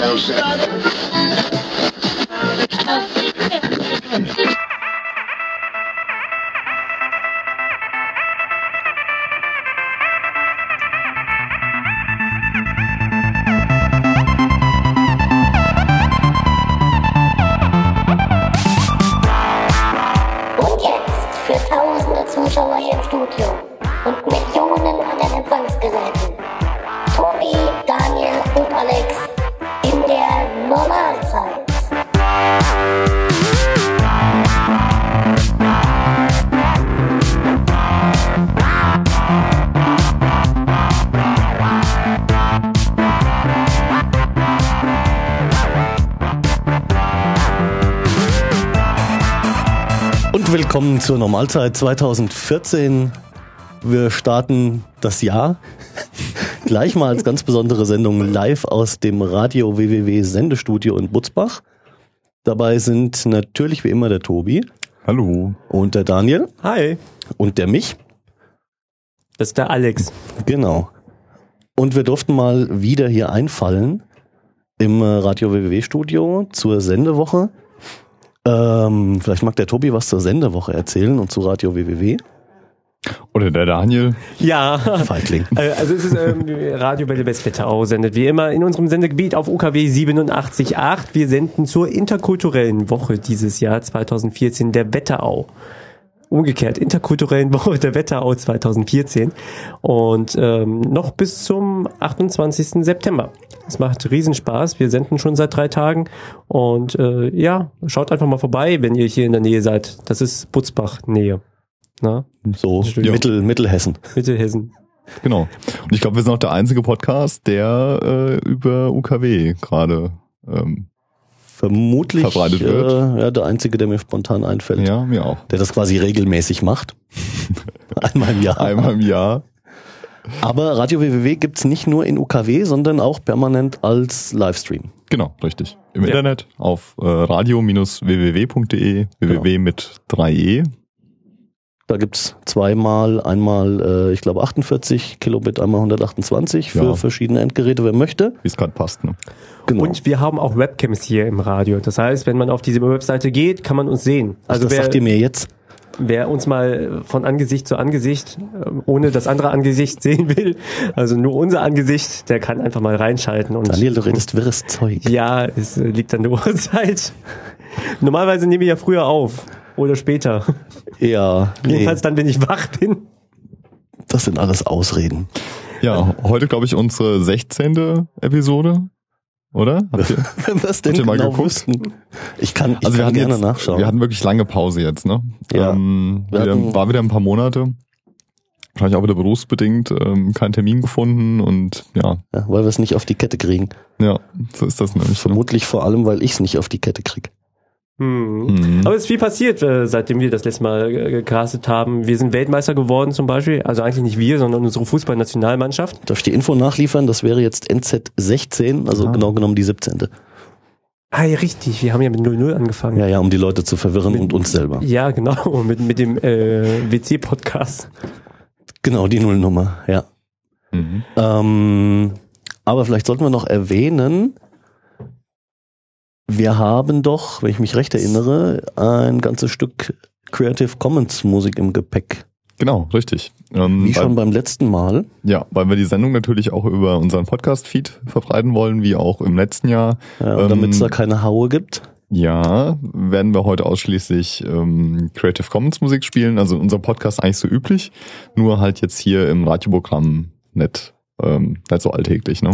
Und willkommen zur Normalzeit 2014. Wir starten das Jahr gleich mal als ganz besondere Sendung live aus dem Radio WWW Sendestudio in Butzbach. Dabei sind natürlich wie immer der Tobi Hallo. und der Daniel Hi, und der mich. das ist der Alex. Genau. Und wir durften mal wieder hier einfallen im Radio WWW Studio zur Sendewoche. Ähm, vielleicht mag der Tobi was zur Sendewoche erzählen und zu Radio WWW. Oder der Daniel. Ja, Feigling. äh, also es ist ähm, Radio Welle Westwetterau sendet wie immer in unserem Sendegebiet auf UKW 87.8. Wir senden zur interkulturellen Woche dieses Jahr 2014 der Wetterau. Umgekehrt, interkulturellen Woche der Wetterau 2014 und ähm, noch bis zum 28. September. Es macht Riesenspaß. Wir senden schon seit drei Tagen und äh, ja, schaut einfach mal vorbei, wenn ihr hier in der Nähe seid. Das ist Butzbach Nähe. Na, So, Ja. Mittel, Mittelhessen. Mittelhessen. Genau. Und ich glaube, wir sind auch der einzige Podcast, der äh, über UKW gerade. Ähm, Vermutlich Verbreitet wird. Äh, ja, der einzige, der mir spontan einfällt, ja, mir auch. der das quasi regelmäßig macht. Einmal im Jahr. Einmal im Jahr. Aber Radio WWW gibt's nicht nur in UKW, sondern auch permanent als Livestream. Genau, richtig. Im Ja. Internet auf äh, radio-www.de, www mit 3e. Da gibt's zweimal, einmal, äh, ich glaube 48 Kilobit, einmal 128 für Ja. verschiedene Endgeräte, wer möchte. wie es gerade passt. Ne? Genau. Und wir haben auch Webcams hier im Radio. Das heißt, wenn man auf diese Webseite geht, kann man uns sehen. also Also das wer, sagt ihr mir jetzt. wer uns mal von Angesicht zu Angesicht, ähm, ohne das andere Angesicht sehen will, also nur unser Angesicht, der kann einfach mal reinschalten. Und Daniel, du redest wirres Zeug. ja, es äh, liegt an der Uhrzeit. Normalerweise nehme ich ja früher auf oder später. Ja, nee, Jedenfalls dann, wenn ich wach bin. das sind alles Ausreden. Ja, heute glaube ich unsere 16. Episode, oder? Habt ihr? Es denn Habt ihr mal genau geguckt? wüssten. Ich kann, ich Also wir kann hatten gerne jetzt, nachschauen. wir hatten wirklich lange Pause jetzt, ne? Ja. Ähm, Wir wieder, hatten- war wieder ein paar Monate. Wahrscheinlich auch wieder berufsbedingt, ähm, keinen Termin gefunden und ja, ja, weil wir es nicht auf die Kette kriegen. ja, so ist das nämlich. ne? Vermutlich vor allem, weil ich es nicht auf die Kette krieg. Hm. Mhm. Aber es ist viel passiert, äh, seitdem wir das letzte Mal äh, gecastet haben. Wir sind Weltmeister geworden zum Beispiel. Also eigentlich nicht wir, sondern unsere Fußballnationalmannschaft. Darf ich die Info nachliefern? Das wäre jetzt NZ 16, also Ah. genau genommen die 17. Ah, ja, richtig. Wir haben ja mit 0-0 angefangen. Ja, ja, um die Leute zu verwirren Mit- und uns selber. Ja, genau. Mit, mit dem äh, WC-Podcast. Genau, die Nullnummer, ja. Mhm. Ähm, aber vielleicht sollten wir noch erwähnen, wir haben doch, wenn ich mich recht erinnere, ein ganzes Stück Creative Commons Musik im Gepäck. Genau, richtig. Ähm, Wie weil, schon beim letzten Mal. ja, weil wir die Sendung natürlich auch über unseren Podcast-Feed verbreiten wollen, wie auch im letzten Jahr. Ja, Ähm, Damit es da keine Haue gibt. Ja, werden wir heute ausschließlich ähm, Creative Commons Musik spielen, also unser Podcast eigentlich so üblich, nur halt jetzt hier im Radioprogramm nicht, ähm, nicht so alltäglich, ne?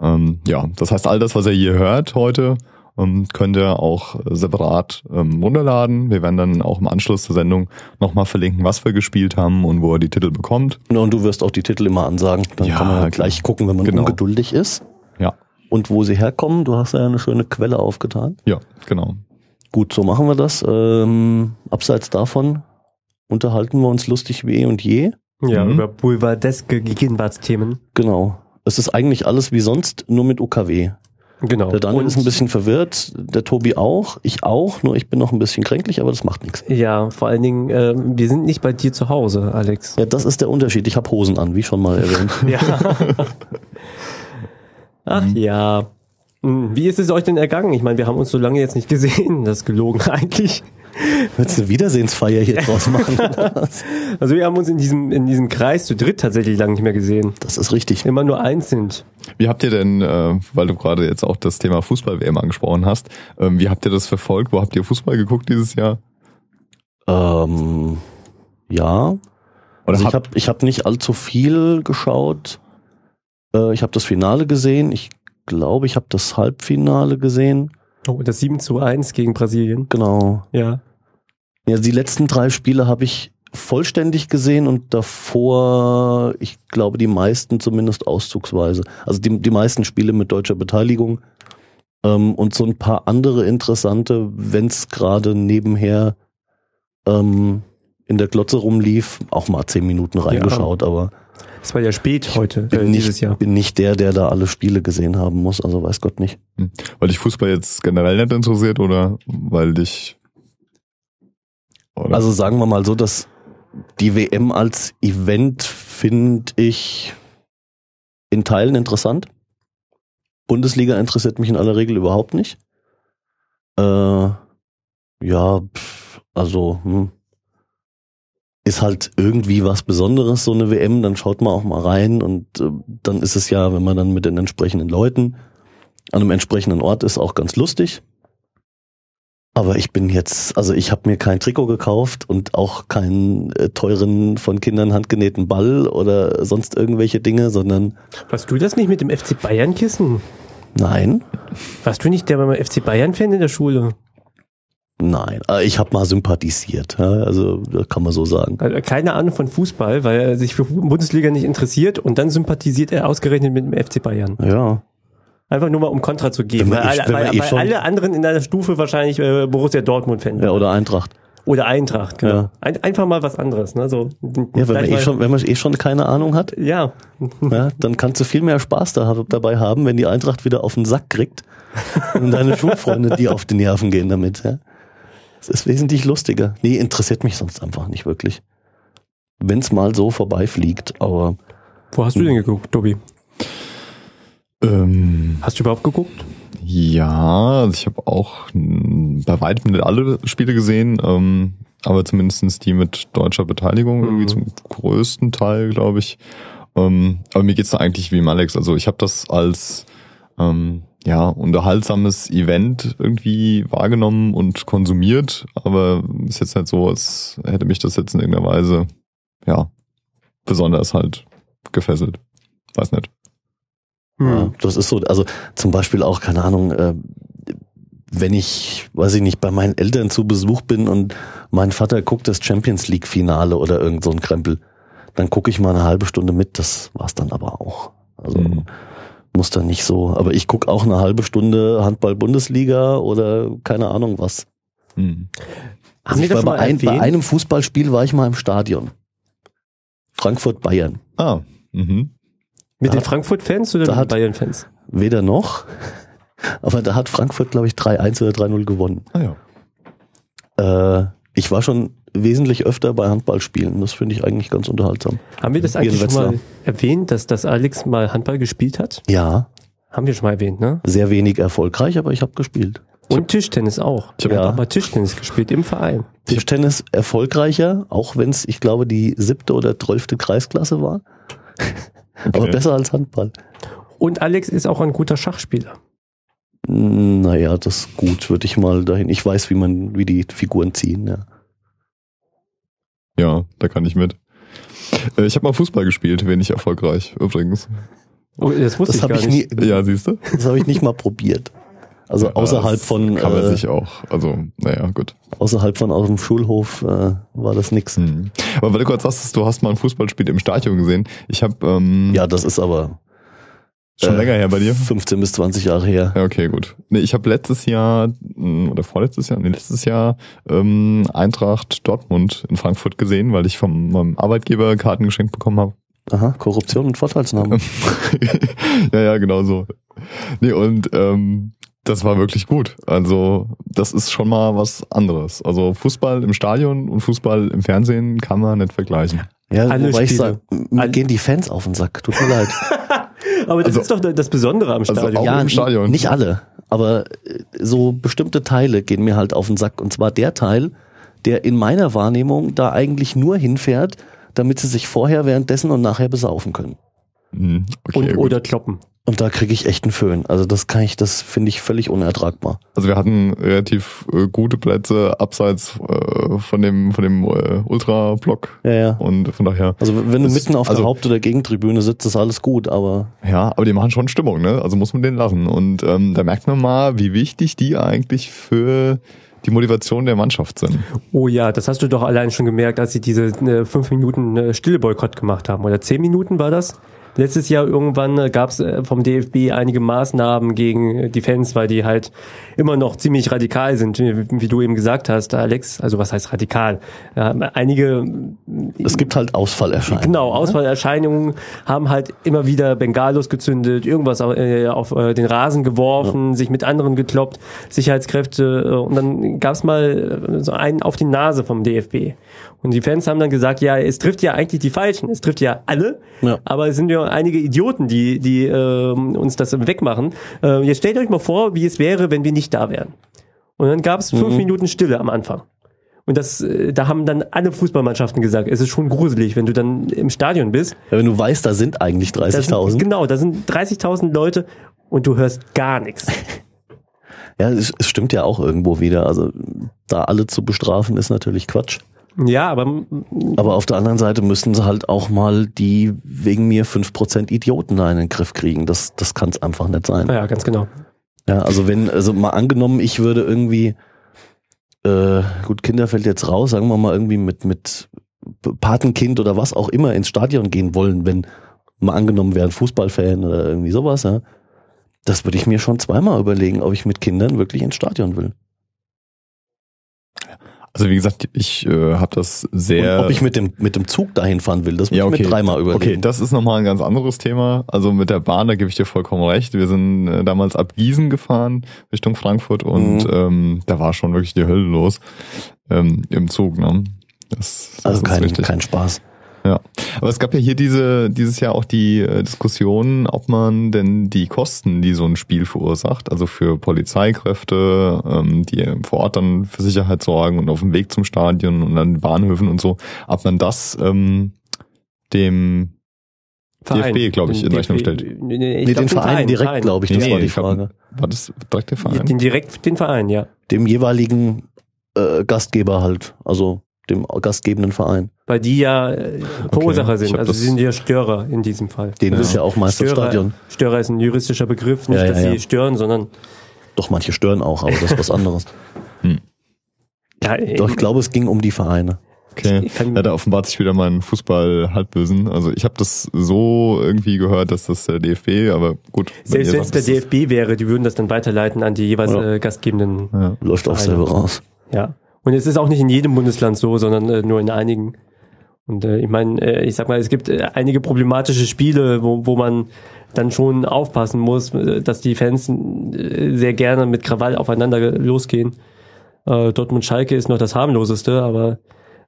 Ähm, ja, das heißt, all das, was ihr hier hört heute, ähm, könnt ihr auch separat ähm, runterladen. Wir werden dann auch im Anschluss zur Sendung nochmal verlinken, was wir gespielt haben und wo ihr die Titel bekommt. Ja, und du wirst auch die Titel immer ansagen. Dann Ja, kann man ja klar. gleich gucken, wenn man Genau. ungeduldig ist. Ja, Und wo sie herkommen. Du hast ja eine schöne Quelle aufgetan. ja, genau. Gut, so machen wir das. Ähm, abseits davon unterhalten wir uns lustig wie eh und je. Ja, Mhm. über boulevardeske Gegenwartsthemen. Genau. Es ist eigentlich alles wie sonst, nur mit UKW. Genau. Der Daniel Und- ist ein bisschen verwirrt, der Tobi auch, ich auch, nur ich bin noch ein bisschen kränklich, aber das macht nichts. Ja, vor allen Dingen, ähm, wir sind nicht bei dir zu Hause, Alex. Ja, das ist der Unterschied. Ich habe Hosen an, wie schon mal erwähnt. Ja. Ach ja. Hm, Wie ist es euch denn ergangen? Ich meine, wir haben uns so lange jetzt nicht gesehen. Das ist gelogen eigentlich. Willst du eine Wiedersehensfeier hier draus machen? Also wir haben uns in diesem, in diesem Kreis zu dritt tatsächlich lange nicht mehr gesehen. Das ist richtig. Immer nur einzeln. Wie habt ihr denn, äh, weil du gerade jetzt auch das Thema Fußball-WM angesprochen hast, ähm, wie habt ihr das verfolgt? Wo habt ihr Fußball geguckt dieses Jahr? Ähm, ja. Oder Also ich habt- habe ich hab nicht allzu viel geschaut. Äh, ich habe das Finale gesehen. Ich glaube, ich habe das Halbfinale gesehen. Oh, das 7 zu 1 gegen Brasilien. Genau. Ja. Ja, die letzten drei Spiele habe ich vollständig gesehen und davor, ich glaube, die meisten zumindest auszugsweise. Also die, die meisten Spiele mit deutscher Beteiligung ähm, und so ein paar andere interessante, wenn es gerade nebenher ähm, in der Glotze rumlief, auch mal zehn Minuten reingeschaut, aber Es war ja spät heute, äh, nicht, dieses Jahr. bin nicht der, der da alle Spiele gesehen haben muss, also weiß Gott nicht. Weil dich Fußball jetzt generell nicht interessiert oder weil dich. Oder? Also sagen wir mal so, dass die WM als Event finde ich in Teilen interessant. Bundesliga interessiert mich in aller Regel überhaupt nicht. Äh, ja, pff, also hm, ist halt irgendwie was Besonderes, so eine WM. Dann schaut man auch mal rein und äh, dann ist es ja, wenn man dann mit den entsprechenden Leuten an einem entsprechenden Ort ist, auch ganz lustig. Aber ich bin jetzt, also ich habe mir kein Trikot gekauft und auch keinen äh, teuren von Kindern handgenähten Ball oder sonst irgendwelche Dinge, sondern Warst du das nicht mit dem FC Bayern Kissen? nein, Warst du nicht der beim FC Bayern Fan in der Schule? Nein. Äh, Ich habe mal sympathisiert, also das kann man so sagen. Also keine Ahnung von Fußball, weil er sich für Bundesliga nicht interessiert und dann sympathisiert er ausgerechnet mit dem FC Bayern. Ja, Einfach nur mal um Kontra zu geben. Weil, eh- alle, weil, eh weil alle anderen in deiner Stufe wahrscheinlich äh, Borussia Dortmund Fan ja oder Eintracht. Oder Eintracht, genau. Ja. Ein, einfach mal was anderes. Ne? So, Ja, wenn man, eh schon, wenn man eh schon keine Ahnung hat, ja, ja, dann kannst du viel mehr Spaß da, dabei haben, wenn die Eintracht wieder auf den Sack kriegt und deine Schulfreunde die auf die Nerven gehen damit. Ja. Es ist wesentlich lustiger. Nee, interessiert mich sonst einfach nicht wirklich. Wenn es mal so vorbeifliegt, aber Wo hast du denn geguckt, Tobi? ähm, Hast du überhaupt geguckt? ja, also ich habe auch mh, bei weitem nicht alle Spiele gesehen, ähm, aber zumindestens die mit deutscher Beteiligung, irgendwie Mhm. zum größten Teil, glaube ich. Ähm, aber mir geht's da eigentlich wie im Alex. Also ich habe das als ähm, ja, unterhaltsames Event irgendwie wahrgenommen und konsumiert, aber ist jetzt nicht so, als hätte mich das jetzt in irgendeiner Weise, ja, besonders halt gefesselt. Weiß nicht. Hm. Ja, das ist so, also zum Beispiel auch, keine Ahnung, äh, wenn ich, weiß ich nicht, bei meinen Eltern zu Besuch bin und mein Vater guckt das Champions League Finale oder irgend so ein Krempel, dann gucke ich mal eine halbe Stunde mit, das war's dann aber auch. Also Mhm. Muss dann nicht so, aber ich gucke auch eine halbe Stunde Handball-Bundesliga oder keine Ahnung was. Hm. Also war bei, mal ein, bei einem Fußballspiel war ich mal im Stadion. Frankfurt-Bayern. Ah, mhm. Mit Da- den Frankfurt-Fans oder den Bayern-Fans? Weder noch. Aber da hat Frankfurt, glaube ich, 3-1 oder 3-0 gewonnen. Ah ja. Äh, ich war schon wesentlich öfter bei Handballspielen. Das finde ich eigentlich ganz unterhaltsam. Haben wir das eigentlich schon mal erwähnt, dass das Alex mal Handball gespielt hat? Ja, Haben wir schon mal erwähnt, ne? sehr wenig erfolgreich, aber ich habe gespielt. Und Tischtennis auch. Ich hab- Ich habe Ja. auch mal Tischtennis gespielt im Verein. Tischtennis erfolgreicher, auch wenn es, ich glaube, die siebte oder zwölfte Kreisklasse war. Aber Okay. besser als Handball. Und Alex ist auch ein guter Schachspieler. Naja, das ist gut, würde ich mal dahin. Ich weiß, wie man, wie die Figuren ziehen, ja. Ja, da kann ich mit. Äh, Ich habe mal Fußball gespielt, wenig erfolgreich übrigens. Oh, das wusste Das ich habe gar ich nicht. nie, Ja, siehst du? das habe ich nicht mal probiert. Also Ja, außerhalb das von, Kann man äh, sich auch. Also, naja, gut. außerhalb von aus dem Schulhof äh, war das nix. Hm. Aber weil du gerade sagst, du hast mal ein Fußballspiel im Stadion gesehen. Ich habe ähm, Ja, das ist aber schon äh, länger her bei dir. 15 bis 20 Jahre her. Ja, okay, gut. Nee, ich habe letztes Jahr mh, oder vorletztes Jahr, nee, letztes Jahr ähm, Eintracht Dortmund in Frankfurt gesehen, weil ich vom meinem Arbeitgeber Karten geschenkt bekommen habe. Aha, Korruption und Vorteilsnahme. ja, ja, genau so. Nee, und ähm, das war wirklich gut. Also, das ist schon mal was anderes. Also Fußball im Stadion und Fußball im Fernsehen kann man nicht vergleichen. Ja, Alle wobei ich Spiele. sag, mir Alle- gehen die Fans auf den Sack. Tut mir leid. Aber das Also- ist doch das Besondere am Also Stadion. auch ja, im Stadion. nicht alle, aber äh, so bestimmte Teile gehen mir halt auf den Sack. Und zwar der Teil, der in meiner Wahrnehmung da eigentlich nur hinfährt, damit sie sich vorher, währenddessen und nachher besaufen können. Hm, Okay, und, gut. oder kloppen. Und da kriege ich echt einen Föhn. Also das kann ich, das finde ich völlig unertragbar. Also wir hatten relativ äh, gute Plätze abseits äh, von dem von dem äh, Ultra-Block Ja, ja. und von daher. Also wenn du Das- mitten auf also- der Haupt- oder Gegentribüne sitzt, ist alles gut, aber Ja, aber die machen schon Stimmung, ne? Also muss man den lassen. Und ähm, da merkt man mal, wie wichtig die eigentlich für die Motivation der Mannschaft sind. Oh ja, das hast du doch allein schon gemerkt, als sie diese äh, fünf Minuten äh, Stille Boykott gemacht haben. Oder zehn Minuten war das? Letztes Jahr irgendwann äh, gab es äh, vom DFB einige Maßnahmen gegen äh, die Fans, weil die halt immer noch ziemlich radikal sind, wie, du eben gesagt hast, Alex. Also was heißt radikal? Ja, einige es gibt halt Ausfallerscheinungen. Genau, Ausfallerscheinungen haben halt immer wieder Bengalos gezündet, irgendwas au- äh, auf äh, den Rasen geworfen, sich mit anderen gekloppt, Sicherheitskräfte äh, und dann gab's mal äh, so einen auf die Nase vom DFB. Und die Fans haben dann gesagt, ja, es trifft ja eigentlich die Falschen, es trifft ja alle, Ja. aber es sind ja einige Idioten, die, die äh, uns das wegmachen. Äh, jetzt stellt euch mal vor, wie es wäre, wenn wir nicht da wären. Und dann gab's fünf Minuten Stille am Anfang. Und das, äh, da haben dann alle Fußballmannschaften gesagt, es ist schon gruselig, wenn du dann im Stadion bist. Ja, wenn du weißt, da sind eigentlich Da sind, 30.000. genau, da sind 30.000 Leute und du hörst gar nichts. Ja, es, es stimmt ja auch irgendwo wieder. Also da alle zu bestrafen ist natürlich Quatsch. Ja, aber Aber auf der anderen Seite müssten sie halt auch mal die wegen mir 5% Idioten da in den Griff kriegen. Das, das kann es einfach nicht sein. ja, ganz genau. Ja, also wenn, also mal angenommen, ich würde irgendwie, äh, gut, Kinder fällt jetzt raus, sagen wir mal irgendwie mit, mit Patenkind oder was auch immer ins Stadion gehen wollen, wenn mal angenommen wäre ein Fußballfan oder irgendwie sowas, ja. Das würde ich mir schon zweimal überlegen, ob ich mit Kindern wirklich ins Stadion will. Also wie gesagt, ich äh, habe das sehr. Und ob ich mit dem, mit dem Zug dahin fahren will, das würde ja, ich okay. mir dreimal überlegen. Okay, das ist nochmal ein ganz anderes Thema. Also mit der Bahn, da gebe ich dir vollkommen recht. Wir sind äh, damals ab Gießen gefahren Richtung Frankfurt und Mhm. ähm, da war schon wirklich die Hölle los ähm, im Zug. Ne? Das, das also ist kein, richtig. kein Spaß. Ja, aber es gab ja hier diese dieses Jahr auch die äh, Diskussion, ob man denn die Kosten, die so ein Spiel verursacht, also für Polizeikräfte, ähm, die vor Ort dann für Sicherheit sorgen und auf dem Weg zum Stadion und an den Bahnhöfen und so, ob man das ähm, dem DFB, glaub ich, in Rechnung stellt. Nee, nee, ich Nee, den Verein direkt, glaube ich, das Nee, war die ich glaub, Frage. War das direkt der Verein? Den direkt den Verein, ja. Dem jeweiligen äh, Gastgeber halt, also dem gastgebenden Verein. Weil die ja äh, Verursacher ich sind. Also sie sind ja Störer in diesem Fall. Den Ja. ist ja auch Meisterstadion. Störer, Störer ist ein juristischer Begriff, nicht, Ja, ja, dass ja. sie stören, sondern Doch, manche stören auch, aber das ist was anderes. ja, Doch, ich glaube, es ging um die Vereine. Okay. Ja, da offenbart sich wieder mein Fußball-Halbwissen. Also ich habe das so irgendwie gehört, dass das der DFB, aber gut. selbst wenn es der DFB wäre, die würden das dann weiterleiten an die jeweils Ja. äh, gastgebenden. Ja. Läuft auch selber raus. Ja. Und es ist auch nicht in jedem Bundesland so, sondern äh, nur in einigen. Und äh, ich meine, äh, ich sag mal, es gibt äh, einige problematische Spiele, wo, wo man dann schon aufpassen muss, äh, dass die Fans äh, sehr gerne mit Krawall aufeinander losgehen. Äh, Dortmund-Schalke ist noch das harmloseste, aber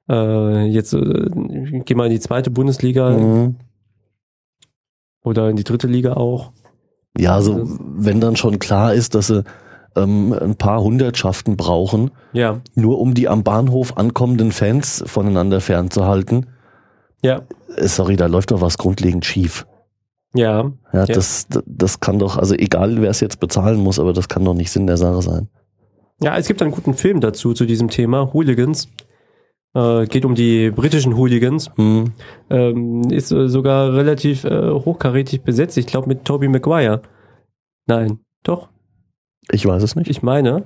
äh, jetzt äh, geh mal in die zweite Bundesliga Mhm. oder in die dritte Liga auch. Ja, also wenn dann schon klar ist, dass sie ähm, ein paar Hundertschaften brauchen, Ja, nur um die am Bahnhof ankommenden Fans voneinander fernzuhalten, ja, äh, sorry, da läuft doch was grundlegend schief. ja. Ja, Ja. Das, das kann doch, also egal wer es jetzt bezahlen muss, aber das kann doch nicht Sinn der Sache sein. Ja, es gibt einen guten Film dazu, zu diesem Thema, Hooligans. Äh, geht um die britischen Hooligans. Hm. Ähm, ist äh, sogar relativ äh, hochkarätig besetzt. Ich glaube mit Tobey Maguire. Nein, doch, Ich weiß es nicht. ich meine.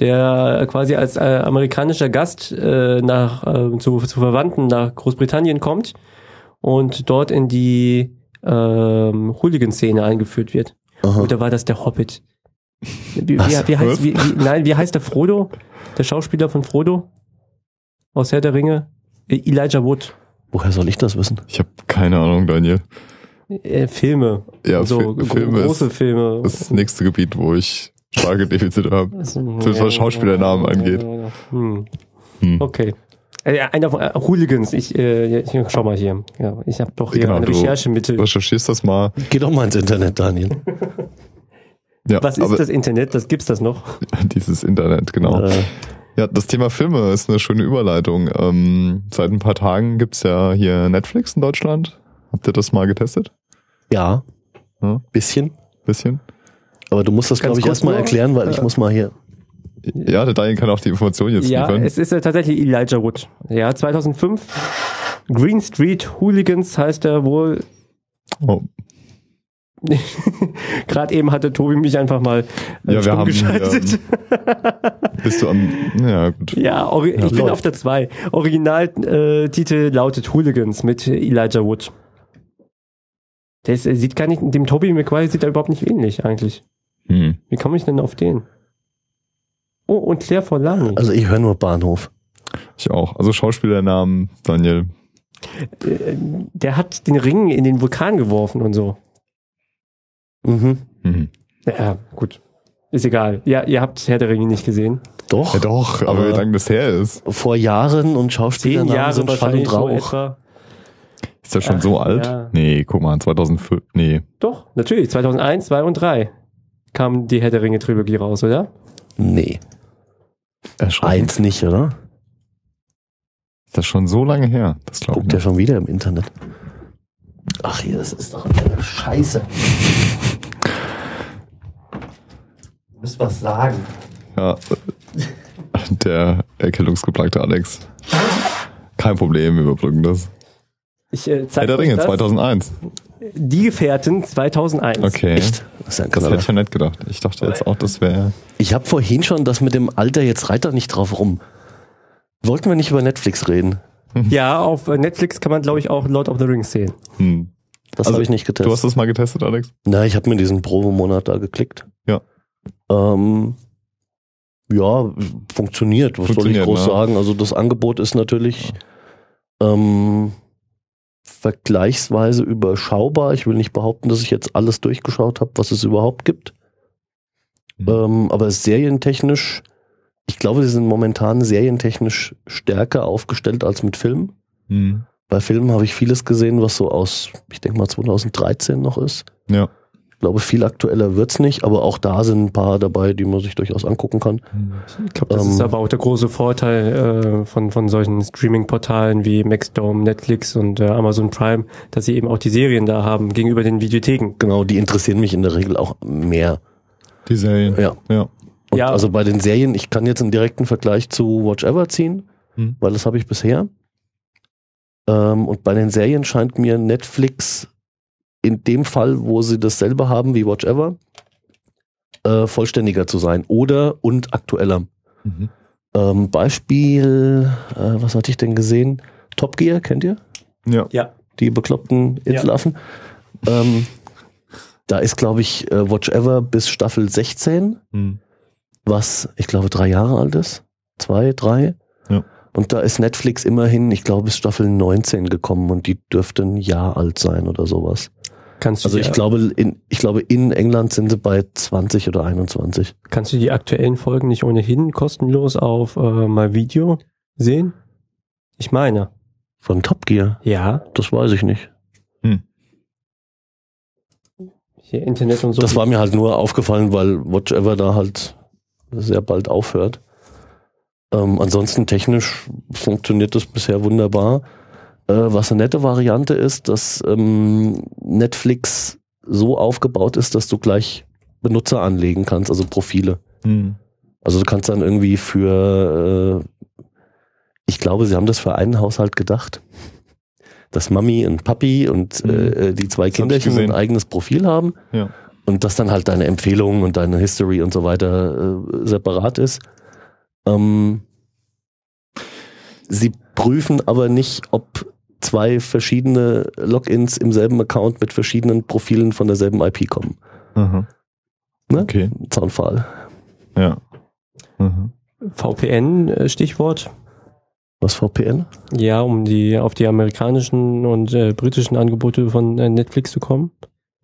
Der äh, quasi als äh, amerikanischer Gast äh, nach äh, zu, zu Verwandten nach Großbritannien kommt und dort in die ähm, Hooligan-Szene eingeführt wird. Aha. Oder war das der Hobbit? Wie, wie, Was? wie, heißt, wie, wie, nein, wie heißt der Frodo? Der Schauspieler von Frodo? Aus Herr der Ringe? Äh, Elijah Wood. Woher soll ich das wissen? Ich habe keine Ahnung, Daniel. Äh, Filme. Ja, so Filme große ist- Filme. Das nächste Gebiet, wo ich starke Defizite habe. Also, Zumindest was Schauspielernamen angeht. Hm. Hm. Okay. Äh, einer von äh, Hooligans. Ich, äh, ich schau mal hier. Ja, ich habe doch hier Genau, eine du- Recherche mit. Recherchierst das mal. Geh doch mal ins Internet, Daniel. Ja, Was ist aber das Internet? Das gibt's das noch? Dieses Internet, genau. Äh, Ja, das Thema Filme ist eine schöne Überleitung. Ähm, seit ein paar Tagen gibt's ja hier Netflix in Deutschland. Habt ihr das mal getestet? ja, Ja. bisschen. Bisschen? Aber du musst das, Ganz glaube ich, erstmal erklären, weil ich Ja. muss mal hier. Ja, der Daniel kann auch die Information jetzt Ja, liefern. es ist äh, tatsächlich Elijah Wood. Ja, 2005. Green Street Hooligans heißt er wohl. Oh. Gerade eben hatte Tobi mich einfach mal äh, Ja, wir haben, geschaltet. Bist du am, ja, gut. Ja, ori ich bin läuft. auf der 2. Originaltitel äh, lautet Hooligans mit Elijah Wood. Der ist, äh, sieht gar nicht, dem Toby McGuire sieht er überhaupt nicht ähnlich eigentlich. Hm. Wie komme ich denn auf den? Oh, und Claire Forlani. Also ich höre nur Bahnhof. Ich auch. Also Schauspielernamen, Daniel. Äh, der hat den Ring in den Vulkan geworfen und so. Mhm. Mhm. Ja, gut. Ist egal. Ja, ihr habt Herr der Ringe nicht gesehen. Doch. Ja doch, aber, Aber- wie lange das her ist. Vor Jahren und Schauspielernamen Jahre sind Schall wahrscheinlich und so Rauch. etwa. Ist das schon Ach, so alt? ja. Nee, guck mal, 2005. Nee. Doch, natürlich. 2001, 2 und 3 kam die Herr der Ringe Trilogie raus, oder? Nee, Erschreckend. eins nicht, oder? Ist das schon so lange her? Das glaube ich Guckt ja nicht. schon wieder im Internet. Ach hier, das ist doch eine Scheiße. Du musst was sagen. Ja. Der erkältungsgeplagte Alex. Kein Problem, wir überbrücken das. Ich äh, Herr der Ringe das. 2001. Die Gefährten 2001. Okay. Echt? Das ja Das hätte ich ja nicht gedacht. Ich dachte jetzt auch, das wäre. Ich habe vorhin schon das mit dem Alter, jetzt reit er nicht drauf rum. Wollten wir nicht über Netflix reden? Ja, auf äh, Netflix kann man, glaube ich, auch Lord of the Rings sehen. Hm. Das Also, habe ich nicht getestet. Du hast das mal getestet, Alex? Na, ich habe mir diesen Probemonat da geklickt. Ja. Ähm, ja, funktioniert. Was soll ich Funktioniert, groß ne? sagen? Also das Angebot ist natürlich ähm, vergleichsweise überschaubar. Ich will nicht behaupten, dass ich jetzt alles durchgeschaut habe, was es überhaupt gibt. Mhm. Ähm, aber serientechnisch, ich glaube, sie sind momentan serientechnisch stärker aufgestellt als mit Filmen. Hm. Bei Filmen habe ich vieles gesehen, was so aus, ich denke mal 2013 noch ist. Ja. Ich glaube, viel aktueller wird's nicht, aber auch da sind ein paar dabei, die man sich durchaus angucken kann. Ich glaube, das Ähm, ist aber auch der große Vorteil äh, von, von solchen Streaming-Portalen wie Maxdome, Netflix und äh, Amazon Prime, dass sie eben auch die Serien da haben gegenüber den Videotheken. Genau, die interessieren mich in der Regel auch mehr. Die Serien. Ja. Ja. Und Ja. Also bei den Serien, ich kann jetzt einen direkten Vergleich zu Watch Ever ziehen, Hm. weil das habe ich bisher. Ähm, und bei den Serien scheint mir Netflix in dem Fall, wo sie dasselbe haben wie Watch Ever, äh, vollständiger zu sein oder und aktueller. Mhm. Ähm, Beispiel, äh, was hatte ich denn gesehen? Top Gear, kennt ihr? Ja. Ja. Die bekloppten Inselaffen. Ähm, da ist, glaube ich, äh, Watch Ever bis Staffel 16, Hm. was ich glaube drei Jahre alt ist. Zwei, drei. Ja. Und da ist Netflix immerhin, ich glaube, bis Staffel 19 gekommen und die dürfte ein Jahr alt sein oder sowas. Kannst du, Also ich glaube, in, ich glaube, in England sind sie bei 20 oder 21. kannst du die aktuellen Folgen nicht ohnehin kostenlos auf äh, My Video sehen? Ich meine. Von Top Gear, Ja. das weiß ich nicht. Hier Internet und so. Das war mir halt nur aufgefallen, weil Watch Ever da halt sehr bald aufhört. Ähm, ansonsten technisch funktioniert das bisher wunderbar. Äh, was eine nette Variante ist, dass ähm, Netflix so aufgebaut ist, dass du gleich Benutzer anlegen kannst, also Profile. Hm. Also du kannst dann irgendwie für, äh, ich glaube, sie haben das für einen Haushalt gedacht, dass Mami und Papi und Mhm. äh, die zwei Das Kinderchen ein eigenes Profil haben Ja. und dass dann halt deine Empfehlungen und deine History und so weiter äh, separat ist. Ähm, sie prüfen aber nicht, ob zwei verschiedene Logins im selben Account mit verschiedenen Profilen von derselben IP kommen. Aha. Ne? Okay. Zaunpfahl. Ja. Mhm. VPN, äh, Stichwort. Was VPN? Ja, um die auf die amerikanischen und äh, britischen Angebote von äh, Netflix zu kommen.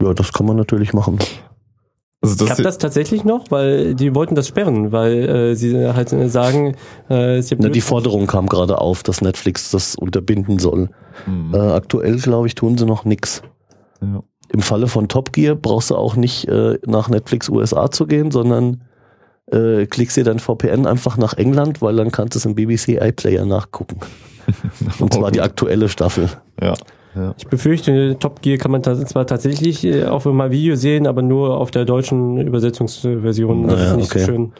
Ja, das kann man natürlich machen. Also das, Klappt das tatsächlich noch? Weil die wollten das sperren, weil äh, sie halt äh, sagen, äh, sie haben Na, die Forderung kam gerade auf, dass Netflix das unterbinden soll. Äh, aktuell, glaube ich, tun sie noch nix. Ja. Im Falle von Top Gear brauchst du auch nicht äh, nach Netflix USA zu gehen, sondern äh, klickst dir dein VPN einfach nach England, weil dann kannst du es im BBC iPlayer nachgucken. Und zwar die aktuelle Staffel. ja. Ja. Ich befürchte, Top Gear kann man zwar tatsächlich äh, auch mal Video sehen, aber nur auf der deutschen Übersetzungsversion. Das Naja, ist nicht okay. so schön.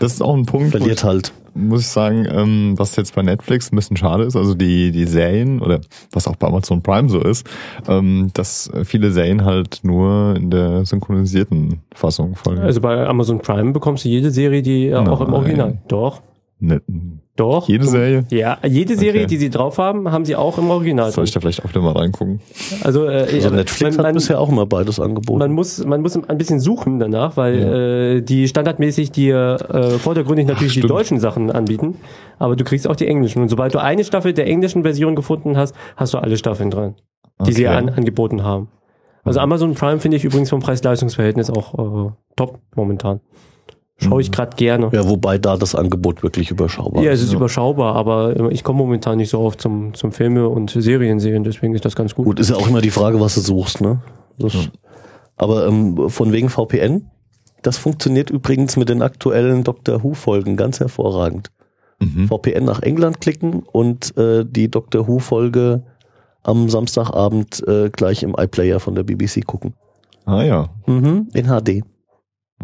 Das ist auch ein Punkt, Verliert halt. muss ich sagen, ähm, was jetzt bei Netflix ein bisschen schade ist, also die, die Serien oder was auch bei Amazon Prime so ist, ähm, dass viele Serien halt nur in der synchronisierten Fassung folgen. Also bei Amazon Prime bekommst du jede Serie, die äh, auch im Nein. Original. Doch, Ne- doch. jede Serie? Ja, jede Serie, Okay. die sie drauf haben, haben sie auch im Original. Soll ich da vielleicht auch mal reingucken? Also, äh, Also Netflix man, hat man, bisher auch immer beides angeboten. man muss man muss ein bisschen suchen danach, weil Ja. äh, die standardmäßig dir äh, vordergründig natürlich die stimmt. deutschen Sachen anbieten, aber du kriegst auch die englischen. Und sobald du eine Staffel der englischen Version gefunden hast, hast du alle Staffeln dran, die sie Okay. an, angeboten haben. Also Amazon Prime finde ich übrigens vom Preis-Leistungs-Verhältnis auch äh, top momentan. Schaue ich gerade gerne. ja, wobei da das Angebot wirklich überschaubar Ja, ist. es ist Ja. überschaubar, aber ich komme momentan nicht so oft zum, zum Filme und Serien sehen, deswegen ist das ganz gut. Gut, ist ja auch immer die Frage, was du suchst, ne? Das, Aber ähm, von wegen VPN, das funktioniert übrigens mit den aktuellen Doctor Who-Folgen ganz hervorragend. Mhm. VPN nach England klicken und äh, die Doctor Who-Folge am Samstagabend äh, gleich im iPlayer von der BBC gucken. Ah ja. Mhm, in HD.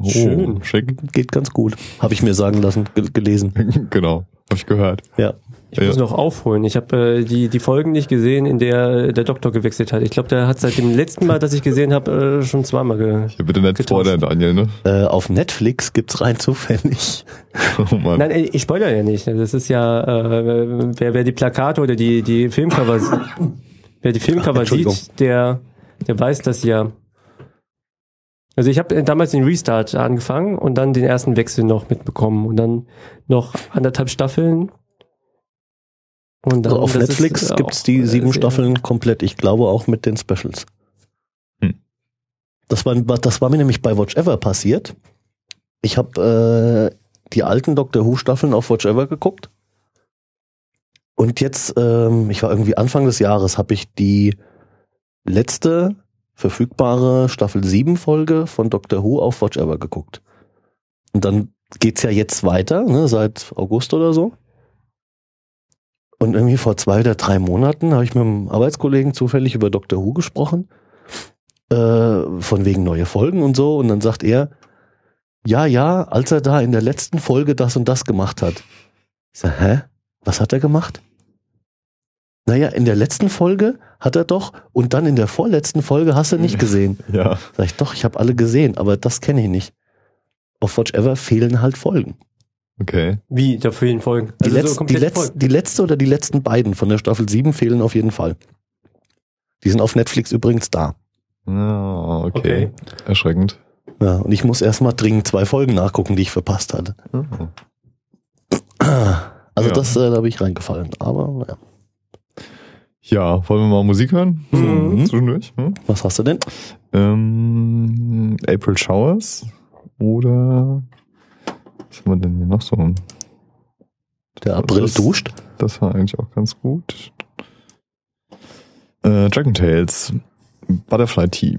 Oh, Schön. Schick. Geht ganz gut. Habe ich mir sagen lassen, ge gelesen. genau. Habe ich gehört. Ja. Ich muss Ja. noch aufholen. Ich habe äh, die, die Folgen nicht gesehen, in der der Doktor gewechselt hat. Ich glaube, der hat seit dem letzten Mal, dass ich gesehen habe, äh, schon zweimal ge Hier bitte nicht Getauscht. spoilern, Daniel, ne? Äh, auf Netflix gibt's rein zufällig. Oh Mann. Nein, ey, ich spoilere ja nicht. Das ist ja, äh, wer, wer die Plakate oder die, die Filmcover, wer die Filmcover Entschuldigung. sieht, der, der weiß das ja. Also ich habe damals den Restart angefangen und dann den ersten Wechsel noch mitbekommen und dann noch anderthalb Staffeln. Und dann, Also auf Netflix auch gibt's die sieben Staffeln komplett. Ich glaube auch mit den Specials. Hm. Das, war, das war mir nämlich bei Watch Ever passiert. Ich habe äh, die alten Doctor Who Staffeln auf Watch Ever geguckt. Und jetzt, ähm, ich war irgendwie Anfang des Jahres, habe ich die letzte verfügbare Staffel 7 Folge von Doctor Who auf Watch Ever geguckt. Und dann geht's ja jetzt weiter, ne, seit August oder so. Und irgendwie vor zwei oder drei Monaten habe ich mit einem Arbeitskollegen zufällig über Doctor Who gesprochen. Äh, von wegen neue Folgen und so. Und dann sagt er, ja, ja, als er da in der letzten Folge das und das gemacht hat. Ich sag, hä? Was hat er gemacht? Naja, in der letzten Folge hat er doch und dann in der vorletzten Folge hast du nicht gesehen. Ja. Sag ich, doch, ich habe alle gesehen, aber das kenne ich nicht. Auf Watch Ever fehlen halt Folgen. Okay. Wie, da fehlen Folgen. Die, Also letz, die, komplette letz, Folgen. die letzte oder die letzten beiden von der Staffel 7 fehlen auf jeden Fall. Die sind auf Netflix übrigens da. Ah, okay. Okay. Erschreckend. Ja, und ich muss erstmal dringend zwei Folgen nachgucken, die ich verpasst hatte. Oh. Also Ja. das, äh, da bin ich reingefallen. Aber ja. Ja, wollen wir mal Musik hören? So, Mhm. Zwischendurch. Hm? Was hast du denn? Ähm, April Showers oder was haben wir denn hier noch so? Der April Das- duscht. Das war eigentlich auch ganz gut. Äh, Dragon Tales, Butterfly Tea.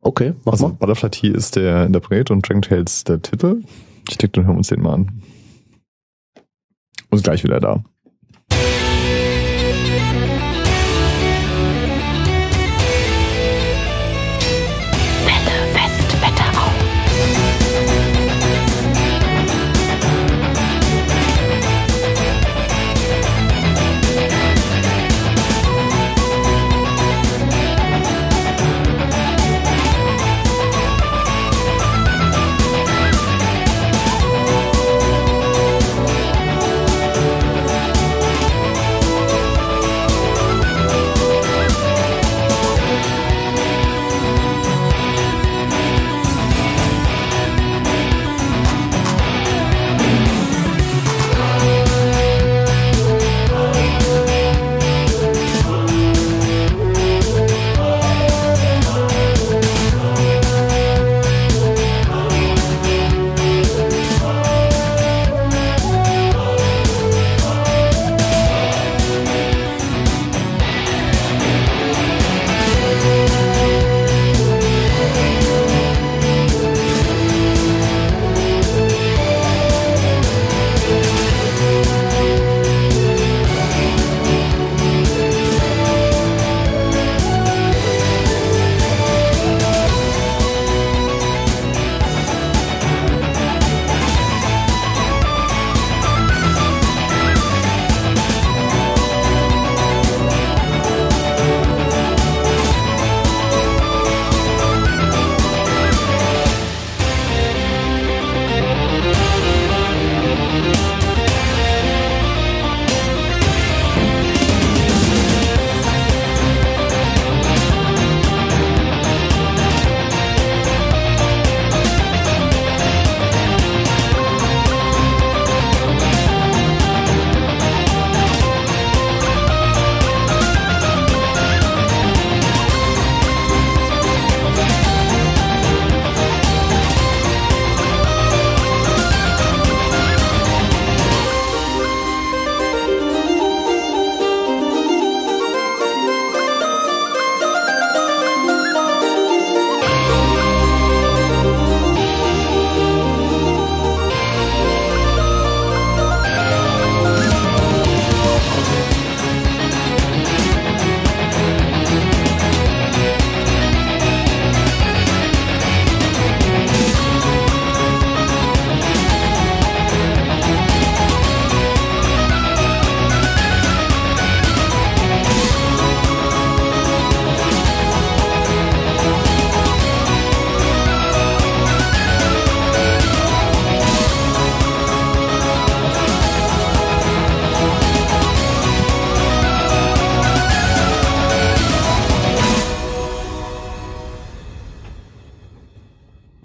Okay, mach Also mal. Butterfly Tea ist der Interpret und Dragon Tales der Titel. Ich denke, dann hören wir uns den mal an. Und ist gleich wieder da.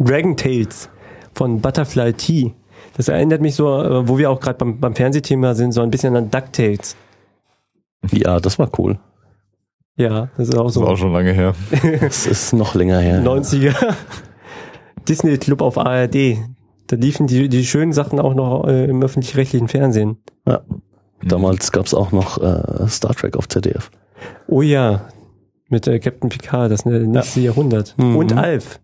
Dragon Tales von Butterfly Tea. Das erinnert mich so, äh, wo wir auch gerade beim, beim Fernsehthema sind, so ein bisschen an DuckTales. Ja, das war cool. Ja, das ist auch Das so ist auch schon lange her. Das ist noch länger her. 90er Disney Club auf ARD. Da liefen die, die schönen Sachen auch noch äh, im öffentlich-rechtlichen Fernsehen. Ja. Damals gab's auch noch äh, Star Trek auf ZDF. Oh ja, mit äh, Captain Picard, das äh, nächste Jahrhundert. Mhm. Und Alf.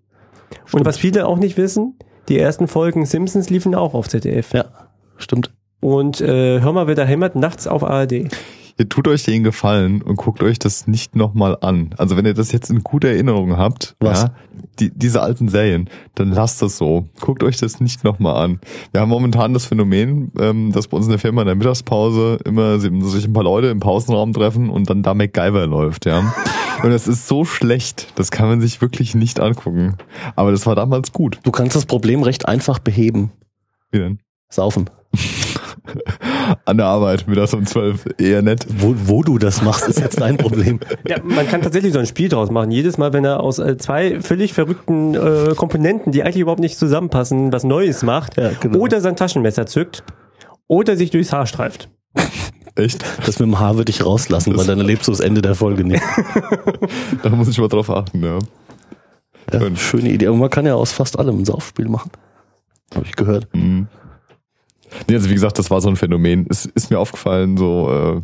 Und was viele auch nicht wissen, die ersten Folgen Simpsons liefen auch auf ZDF. Ja, stimmt. Und äh, Hör mal, wer da hämmert, nachts auf ARD. Ihr tut euch den Gefallen und guckt euch das nicht nochmal an. Also wenn ihr das jetzt in guter Erinnerung habt, Was? ja, die, diese alten Serien, dann lasst das so. Guckt euch das nicht nochmal an. Wir haben momentan das Phänomen, ähm, dass bei uns in der Firma in der Mittagspause immer sich ein paar Leute im Pausenraum treffen und dann da MacGyver läuft, ja. Und das ist so schlecht, das kann man sich wirklich nicht angucken. Aber das war damals gut. Du kannst das Problem recht einfach beheben. Wie denn? Saufen. An der Arbeit, mittags um zwölf, eher nett. Wo, wo du das machst, ist jetzt dein Problem. Ja, man kann tatsächlich so ein Spiel draus machen. Jedes Mal, wenn er aus äh, zwei völlig verrückten äh, Komponenten, die eigentlich überhaupt nicht zusammenpassen, was Neues macht, Ja, genau. oder sein Taschenmesser zückt, oder sich durchs Haar streift. Echt? Das mit dem Haar würde ich rauslassen, weil dann erlebst du das Ende der Folge nicht. Da muss ich mal drauf achten, ja. Ja, Schön. schöne Idee. Und man kann ja aus fast allem ein Saufspiel machen. Habe ich gehört. Mhm. Nee, also wie gesagt, das war so ein Phänomen. Es ist mir aufgefallen, so äh,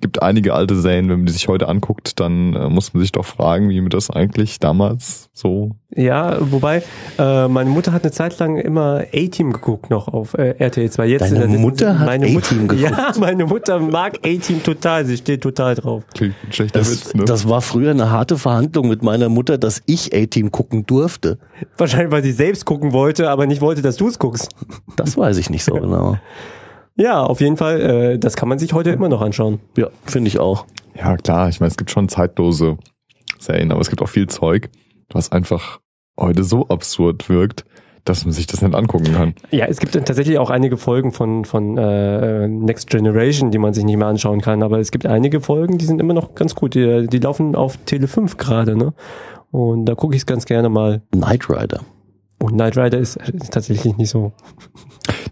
gibt einige alte Serien, wenn man die sich heute anguckt, dann äh, muss man sich doch fragen, wie man das eigentlich damals so. Ja, wobei, äh, meine Mutter hat eine Zeit lang immer A-Team geguckt noch auf äh, RTL 2. Jetzt Deine in der- Mutter hat meine Mutter- A-Team geguckt? Ja, meine Mutter mag A-Team total. Sie steht total drauf. Klingt ein schlechter Das, Witz, ne? das war früher eine harte Verhandlung mit meiner Mutter, dass ich A-Team gucken durfte. Wahrscheinlich, weil sie selbst gucken wollte, aber nicht wollte, dass du es guckst. Das weiß ich nicht so genau. Ja, auf jeden Fall, äh, das kann man sich heute immer noch anschauen. Ja, finde ich auch. ja klar, ich meine, es gibt schon zeitlose Serien, aber es gibt auch viel Zeug, was einfach heute so absurd wirkt, dass man sich das nicht angucken kann. Ja, es gibt tatsächlich auch einige Folgen von, von äh, Next Generation, die man sich nicht mehr anschauen kann, aber es gibt einige Folgen, die sind immer noch ganz gut. Die, die laufen auf Tele 5 gerade, ne? Und da gucke ich es ganz gerne mal. Knight Rider. Und Knight Rider ist, ist tatsächlich nicht so.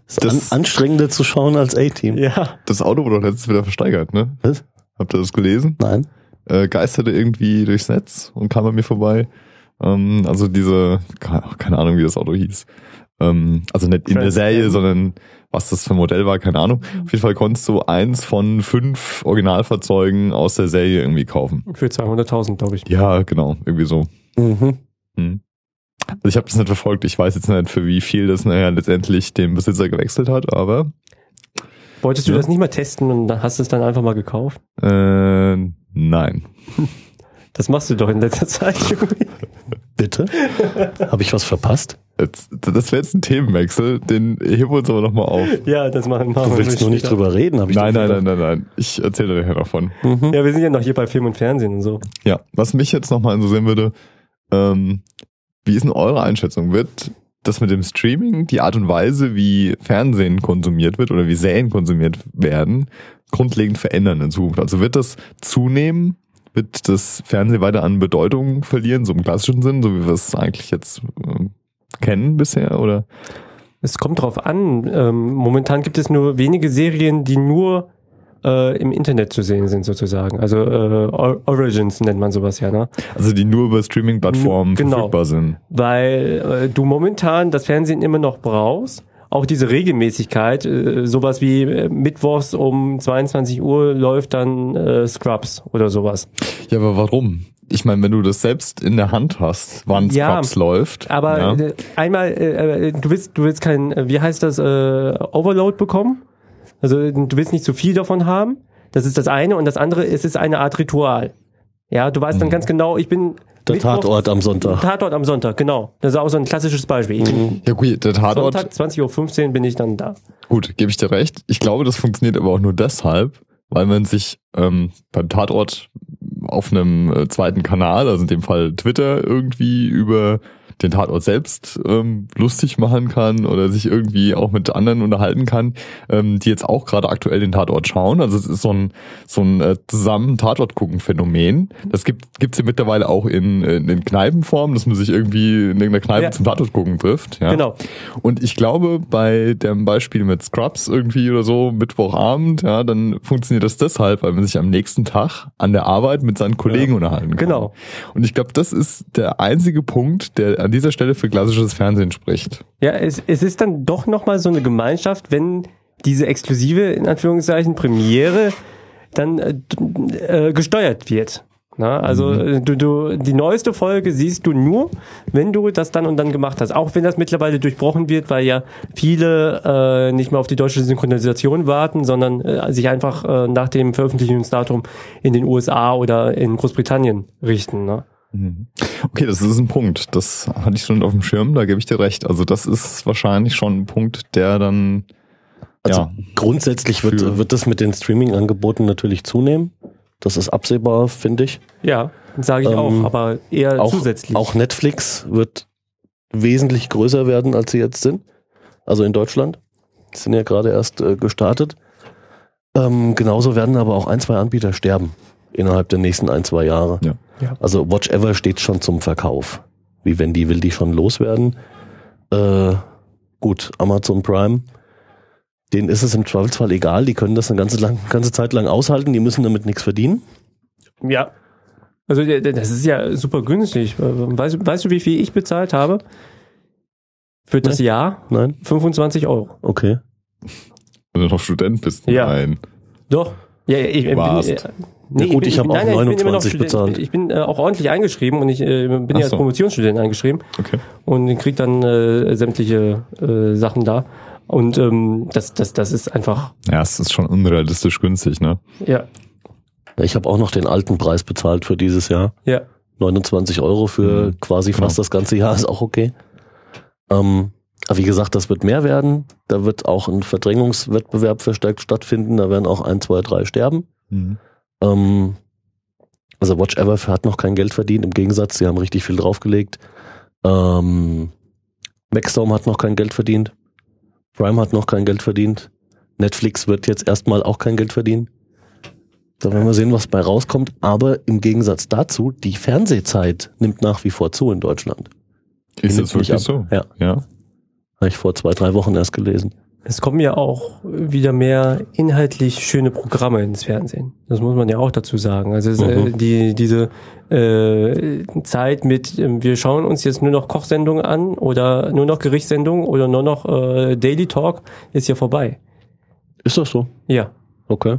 Ist Das- an, anstrengender zu schauen als A-Team. Ja. Das Auto wurde doch letztens wieder versteigert, ne? Was? Habt ihr das gelesen? Nein. äh, geisterte irgendwie durchs Netz und kam an mir vorbei. Ähm, also diese, keine, Ahnung, wie das Auto hieß. Ähm, also nicht in der Serie, sondern was das für ein Modell war, keine Ahnung. Auf jeden Fall konntest du eins von fünf Originalfahrzeugen aus der Serie irgendwie kaufen. Für 200.000, glaube ich. Ja, genau, irgendwie so. Mhm. Hm. Also ich habe das nicht verfolgt. Ich weiß jetzt nicht, für wie viel das nachher letztendlich den Besitzer gewechselt hat, aber Wolltest du Ja. das nicht mal testen und dann hast du es dann einfach mal gekauft? äh, nein. Das machst du doch in letzter Zeit. irgendwie. Bitte? Habe ich was verpasst? Jetzt, das wäre jetzt ein Themenwechsel, den heben wir uns aber nochmal auf. ja, das machen, machen Du wir willst nur nicht drüber reden, habe ich Nein, nein, nein, nein, nein. Ich erzähle dir nachher davon. Mhm. Ja, wir sind ja noch hier bei Film und Fernsehen und so. Ja, was mich jetzt nochmal interessieren würde, ähm, wie ist denn eure Einschätzung? Wird das mit dem Streaming, die Art und Weise, wie Fernsehen konsumiert wird oder wie Serien konsumiert werden, grundlegend verändern in Zukunft? Also wird das zunehmen? Wird das Fernsehen weiter an Bedeutung verlieren, so im klassischen Sinn, so wie wir es eigentlich jetzt ähm, kennen bisher? Oder? Es kommt drauf an. Ähm, momentan gibt es nur wenige Serien, die nur äh, im Internet zu sehen sind, sozusagen. Also äh, Or- Origins nennt man sowas ja, ne? Also die nur über Streaming-Plattformen Genau. verfügbar sind. Weil äh, du momentan das Fernsehen immer noch brauchst. Auch diese Regelmäßigkeit, äh, sowas wie äh, mittwochs um 22 Uhr läuft dann äh, Scrubs oder sowas. Ja, aber warum? Ich meine, wenn du das selbst in der Hand hast, wann Ja, Scrubs läuft. Aber ja. äh, einmal, äh, äh, du willst, du willst kein, wie heißt das, äh, Overload bekommen? Also du willst nicht zu viel davon haben. Das ist das eine und das andere ist, es ist eine Art Ritual. Ja, du weißt dann Mhm. ganz genau, ich bin Der Mittwoch- Tatort am Sonntag. Tatort am Sonntag, genau. Das ist auch so ein klassisches Beispiel. Ja gut, der Tatort, Sonntag 20.15 Uhr bin ich dann da. gut, gebe ich dir recht. Ich glaube, das funktioniert aber auch nur deshalb, weil man sich ähm, beim Tatort auf einem äh, zweiten Kanal, also in dem Fall Twitter, irgendwie über den Tatort selbst ähm, lustig machen kann oder sich irgendwie auch mit anderen unterhalten kann, ähm, die jetzt auch gerade aktuell den Tatort schauen. Also es ist so ein so ein äh, zusammen Tatort gucken Phänomen. Das gibt gibt's ja mittlerweile auch in, in, in Kneipenform, dass man sich irgendwie in irgendeiner Kneipe Ja. zum Tatort gucken trifft. Ja. Genau. Und ich glaube, bei dem Beispiel mit Scrubs irgendwie oder so, Mittwochabend, ja, dann funktioniert das deshalb, weil man sich am nächsten Tag an der Arbeit mit seinen Kollegen unterhalten kann. Genau. Und ich glaube, das ist der einzige Punkt, der an dieser Stelle für klassisches Fernsehen spricht. Ja, es, es ist dann doch nochmal so eine Gemeinschaft, wenn diese exklusive, in Anführungszeichen, Premiere dann äh, äh, gesteuert wird. Na, also äh, du, du, die neueste Folge siehst du nur, wenn du das dann und dann gemacht hast. Auch wenn das mittlerweile durchbrochen wird, weil ja viele äh, nicht mehr auf die deutsche Synchronisation warten, sondern äh, sich einfach äh, nach dem Veröffentlichungsdatum in den USA oder in Großbritannien richten. Ne? Okay, das ist ein Punkt. Das hatte ich schon auf dem Schirm, da gebe ich dir recht. Also das ist wahrscheinlich schon ein Punkt, der dann Also ja, grundsätzlich wird, wird das mit den Streaming-Angeboten natürlich zunehmen. Das ist absehbar, finde ich. Ja, sage ich Ähm, auch, aber eher Auch, zusätzlich. auch Netflix wird wesentlich größer werden, als sie jetzt sind. Also in Deutschland. Die sind ja gerade erst äh, gestartet. Ähm, genauso werden aber auch ein, zwei Anbieter sterben innerhalb der nächsten ein, zwei Jahre. Ja. Ja. Also Watch Ever steht schon zum Verkauf. Wie wenn die will die schon loswerden. Äh, gut, Amazon Prime, denen ist es im Zweifelsfall egal, die können das eine ganze, lang, ganze Zeit lang aushalten, die müssen damit nichts verdienen. Ja. Also das ist ja super günstig. Weißt, du- weißt du, wie viel ich bezahlt habe? Für das Jahr? Nein? 25 Euro. Okay. wenn du noch Student bist. Ja. Nein. Doch. Ja, ja, ich, bin, Warst. äh, Ja gut, ich hab auch nein, nein, bin immer noch 29 Student. bezahlt. Ich bin äh, auch ordentlich eingeschrieben und ich äh, bin Ach ja als so. Promotionsstudent eingeschrieben Okay. und krieg dann äh, sämtliche äh, Sachen da. Und ähm, das, das, das ist einfach, Ja, es ist schon unrealistisch günstig, ne? ja, Ja, Ich habe auch noch den alten Preis bezahlt für dieses Jahr. ja. 29 Euro für Mhm. quasi fast Genau. das ganze Jahr ist auch okay. Ähm, aber wie gesagt, das wird mehr werden. Da wird auch ein Verdrängungswettbewerb verstärkt stattfinden. Da werden auch ein, zwei, drei sterben. Ähm, also Watch Ever hat noch kein Geld verdient. Im Gegensatz, sie haben richtig viel draufgelegt. Ähm, Maxstorm hat noch kein Geld verdient. Prime hat noch kein Geld verdient. Netflix wird jetzt erstmal auch kein Geld verdienen. Da werden wir sehen, was bei rauskommt. Aber im Gegensatz dazu, die Fernsehzeit nimmt nach wie vor zu in Deutschland. Ist nimmt das wirklich ab. so? Ja. Ja. Habe ich vor zwei, drei Wochen erst gelesen. Es kommen ja auch wieder mehr inhaltlich schöne Programme ins Fernsehen. Das muss man ja auch dazu sagen. Also es, äh, Mhm. die, diese äh, Zeit mit, ähm, wir schauen uns jetzt nur noch Kochsendungen an oder nur noch Gerichtssendungen oder nur noch äh, Daily Talk ist ja vorbei. Ist das so? Ja. Okay.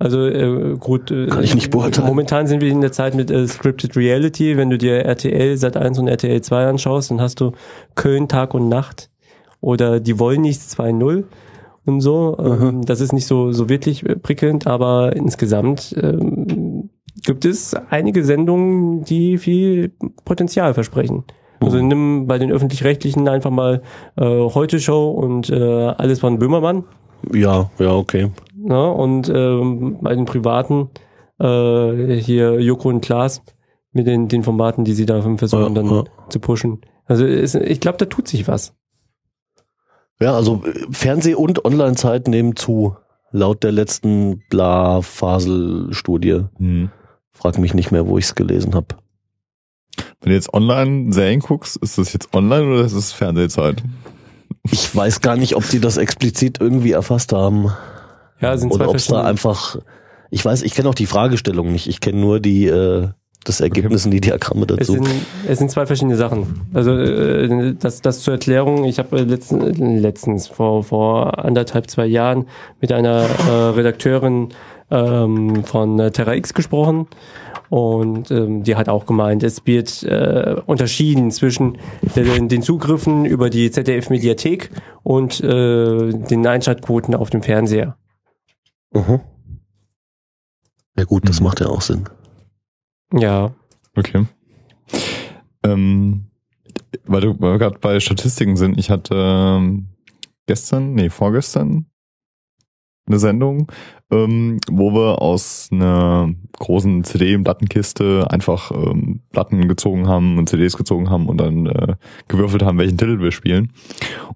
Also äh, gut, äh, Kann ich nicht beurteilen. Momentan sind wir in der Zeit mit äh, Scripted Reality. Wenn du dir RTL Sat 1 und RTL 2 anschaust, dann hast du Köln Tag und Nacht oder Die Wollnichts 2.0 und so. Ähm, das ist nicht so so wirklich äh, prickelnd, aber insgesamt ähm, gibt es einige Sendungen, die viel Potenzial versprechen. Also nimm bei den öffentlich-rechtlichen einfach mal äh, Heute Show und äh, alles von Böhmermann. Ja, ja, okay. Ne? Und ähm, bei den privaten äh, hier Joko und Klaas mit den, den Formaten, die sie da versuchen Ja, dann ja. zu pushen. Also es, ich glaube, da tut sich was. Ja, also äh, Fernseh- und Online-Zeit nehmen zu, laut der letzten Bla-Fasel-Studie. Hm. Frag mich nicht mehr, wo ich es gelesen habe. Wenn du jetzt online Serien guckst, ist das jetzt online oder ist es Fernsehzeit? Ich weiß gar nicht, ob die das explizit irgendwie erfasst haben Ja, sind zwei oder ob es da einfach. Ich weiß, ich kenne auch die Fragestellung nicht. Ich kenne nur die äh, das Ergebnis und die Diagramme Es dazu. sind, es sind zwei verschiedene Sachen. Also äh, das, das zur Erklärung, ich habe letzten, letztens vor, vor anderthalb, zwei Jahren mit einer äh, Redakteurin ähm, von äh, Terra X gesprochen und ähm, die hat auch gemeint, es wird äh, unterschieden zwischen den, den Zugriffen über die ZDF-Mediathek und äh, den Einschaltquoten auf dem Fernseher. Mhm. Ja gut, das Mhm. macht ja auch Sinn. Ja, Okay. Ähm, weil du wir gerade bei Statistiken sind, ich hatte ähm, gestern, nee, vorgestern, eine Sendung, ähm, wo wir aus einer großen CD- und Plattenkiste einfach ähm, Platten gezogen haben und CDs gezogen haben und dann äh, gewürfelt haben, welchen Titel wir spielen.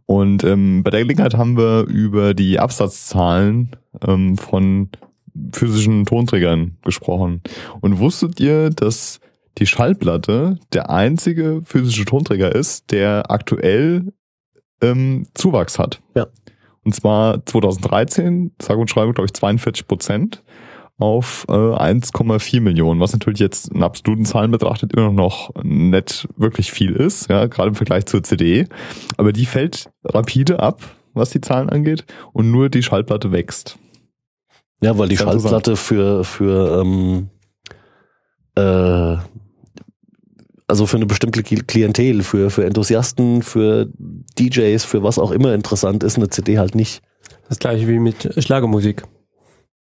Und ähm, bei der Gelegenheit haben wir über die Absatzzahlen ähm, von physischen Tonträgern gesprochen. Und wusstet ihr, dass die Schallplatte der einzige physische Tonträger ist, der aktuell ähm, Zuwachs hat? Ja. Und zwar 2013, sage und schreibe, glaube ich, 42 Prozent auf äh, 1,4 Millionen, was natürlich jetzt in absoluten Zahlen betrachtet immer noch nicht wirklich viel ist, ja, gerade im Vergleich zur CD. Aber die fällt rapide ab, was die Zahlen angeht, und nur die Schallplatte wächst. Ja, weil die. Schallplatte für, für ähm, äh, also für eine bestimmte Kli- Klientel, für, für Enthusiasten, für DJs, für was auch immer interessant ist, eine CD halt nicht. Das gleiche wie mit Schlagermusik.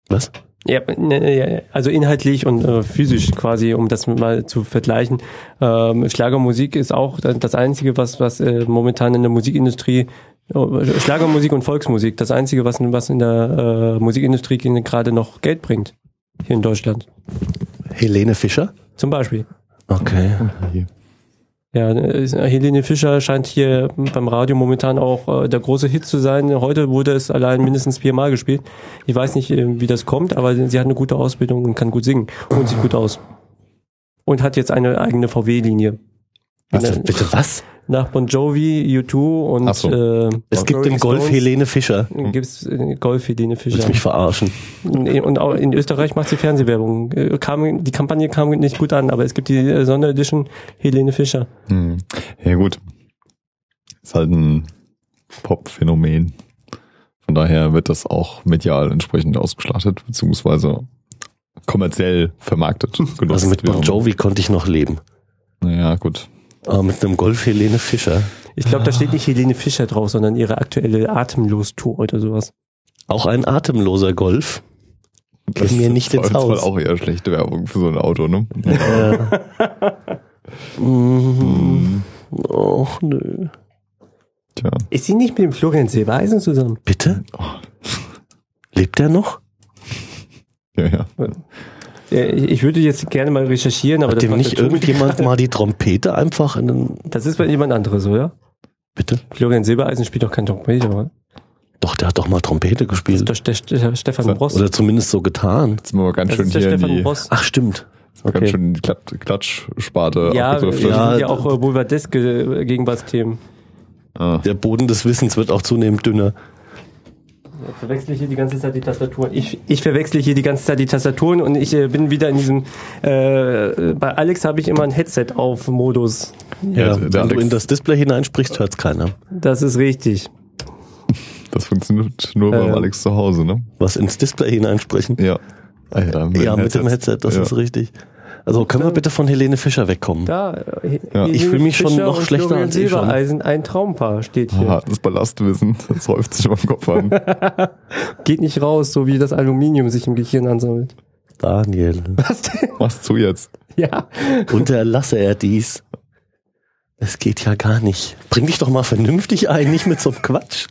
Was? Ja, ne, ja, also inhaltlich und äh, physisch quasi, um das mal zu vergleichen. Ähm, Schlagermusik ist auch das Einzige, was, was äh, momentan in der Musikindustrie, Schlagermusik und Volksmusik, das Einzige, was, was in der äh, Musikindustrie gerade noch Geld bringt. Hier in Deutschland. Helene Fischer? Zum Beispiel. Okay. Ja, äh, Helene Fischer scheint hier beim Radio momentan auch äh, der große Hit zu sein. Heute wurde es allein mindestens viermal gespielt. Ich weiß nicht, äh, wie das kommt, aber sie hat eine gute Ausbildung und kann gut singen und sieht gut aus. Und hat jetzt eine eigene VW-Linie. Was, bitte was? Nach Bon Jovi, U2 und so. äh, Es gibt Rolling im Golf Stones Helene Fischer. Gibt's äh, Golf Helene Willst Fischer. mich verarschen? Nee, Und auch in Österreich macht sie Fernsehwerbung. Äh, Kam, die Kampagne kam nicht gut an, aber es gibt die äh, Sonderedition Helene Fischer. Hm. Ja gut. Ist halt ein Pop-Phänomen. Von daher wird das auch medial entsprechend ausgeschlachtet, beziehungsweise kommerziell vermarktet. genutzt, Also mit Bon. Jovi konnte ich noch leben. Naja, gut. Aber mit einem Golf Helene Fischer. Ich glaube, da steht nicht Helene Fischer drauf, sondern ihre aktuelle Atemlos-Tour oder sowas. Auch ein atemloser Golf. Das mir ist nicht ins Haus. auch eher schlechte Werbung für so ein Auto, ne? Mhm. Och, nö. Tja. Ist sie nicht mit dem Florian Silbereisen zusammen? Bitte? Lebt er noch? Ja, ja. Äh, Ich würde jetzt gerne mal recherchieren, aber Hat das dem macht nicht der irgendjemand mal die Trompete einfach in den... Das ist bei jemand anderes, oder? Bitte? Florian Silbereisen spielt doch kein Trompete, oder? Doch, der hat doch mal Trompete Das ist gespielt. doch Ste Stefan Bross. Oder zumindest so getan. Jetzt sind wir mal ganz Das schön ist der hier in Stefan die, Bross. Ach, stimmt. ganz Okay. schön in die Klat Klatschsparte Ja, wir abgedriftet. Ja, sind ja auch äh, Boulevardeske Gegenwartsthemen. Ah. Der Boden des Wissens wird auch zunehmend dünner. Ich verwechsel hier die ganze Zeit die Tastaturen. Ich, ich verwechsel hier die ganze Zeit die Tastaturen und ich äh, bin wieder in diesem. Äh, bei Alex habe ich immer ein Headset auf Modus. Ja, der wenn du Alex- in das Display hineinsprichst, hört's keiner. Das ist richtig. Das funktioniert nur beim Ähm. Alex zu Hause, ne? Was ins Display hineinsprechen. Ja. Ja, Ja, mit dem Headset, das ja. ist richtig. Also können wir bitte von Helene Fischer wegkommen? Da, äh, Ja. Ich fühl mich schon Fischer noch und schlechter als eh schon. Silbereisen, ein Traumpaar steht hier. Hartes Ballastwissen. Das häuft sich auf dem Kopf an. Geht nicht raus, so wie das Aluminium sich im Gehirn ansammelt. Daniel, Was denn? Was zu jetzt? Ja. unterlasse er dies. Es geht ja gar nicht. Bring dich doch mal vernünftig ein, nicht mit so einem Quatsch.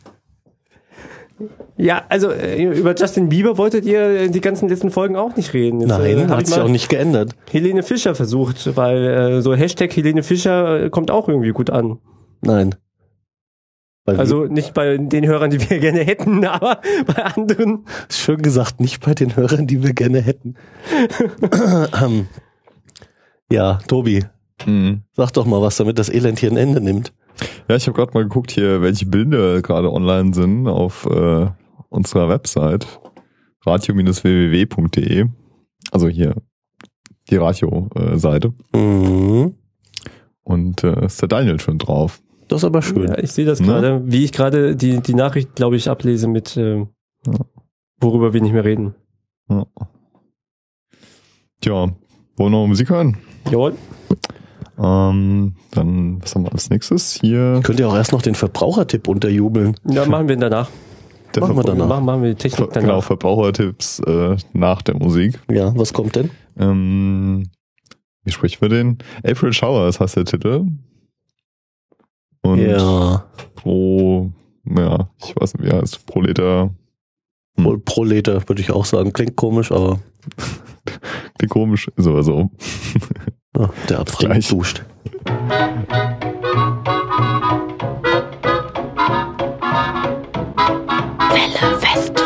Ja, also äh, über Justin Bieber wolltet ihr äh, die ganzen letzten Folgen auch nicht reden. Jetzt, äh, Nein, hab hat ich sich auch nicht geändert. Helene Fischer versucht, weil äh, so Hashtag Helene Fischer äh, kommt auch irgendwie gut an. Nein. Bei Also nicht bei den Hörern, die wir gerne hätten, aber bei anderen. Schön gesagt, nicht bei den Hörern, die wir gerne hätten. Ähm, ja, Tobi, Mhm. sag doch mal was, damit das Elend hier ein Ende nimmt. Ja, ich habe gerade mal geguckt hier, welche Bilder gerade online sind auf äh, unserer Website radio-www.de. Also hier die Radio-Seite. Mhm. Und äh, ist der Daniel schon drauf. Das ist aber schön. Ja, ich sehe das Ne? gerade, wie ich gerade die, die Nachricht, glaube ich, ablese mit, äh, Ja. worüber wir nicht mehr reden. Ja. Tja, wollen wir noch Musik hören? Jawohl. Ähm, dann, was haben wir als nächstes? Hier Könnt ihr auch erst noch den Verbrauchertipp unterjubeln. Ja, machen wir danach. Der Machen wir danach. Machen, machen wir die Technik Ver genau, danach. Verbrauchertipps äh, nach der Musik. Ja, was kommt denn? Ähm, wie sprechen wir den? April Showers heißt der Titel. Und ja. pro, ja, ich weiß nicht, wie heißt, pro Liter Pro Prolete, würde ich auch sagen. Klingt komisch, aber Klingt komisch, ist aber so. ja, der Gleich. duscht. Welle West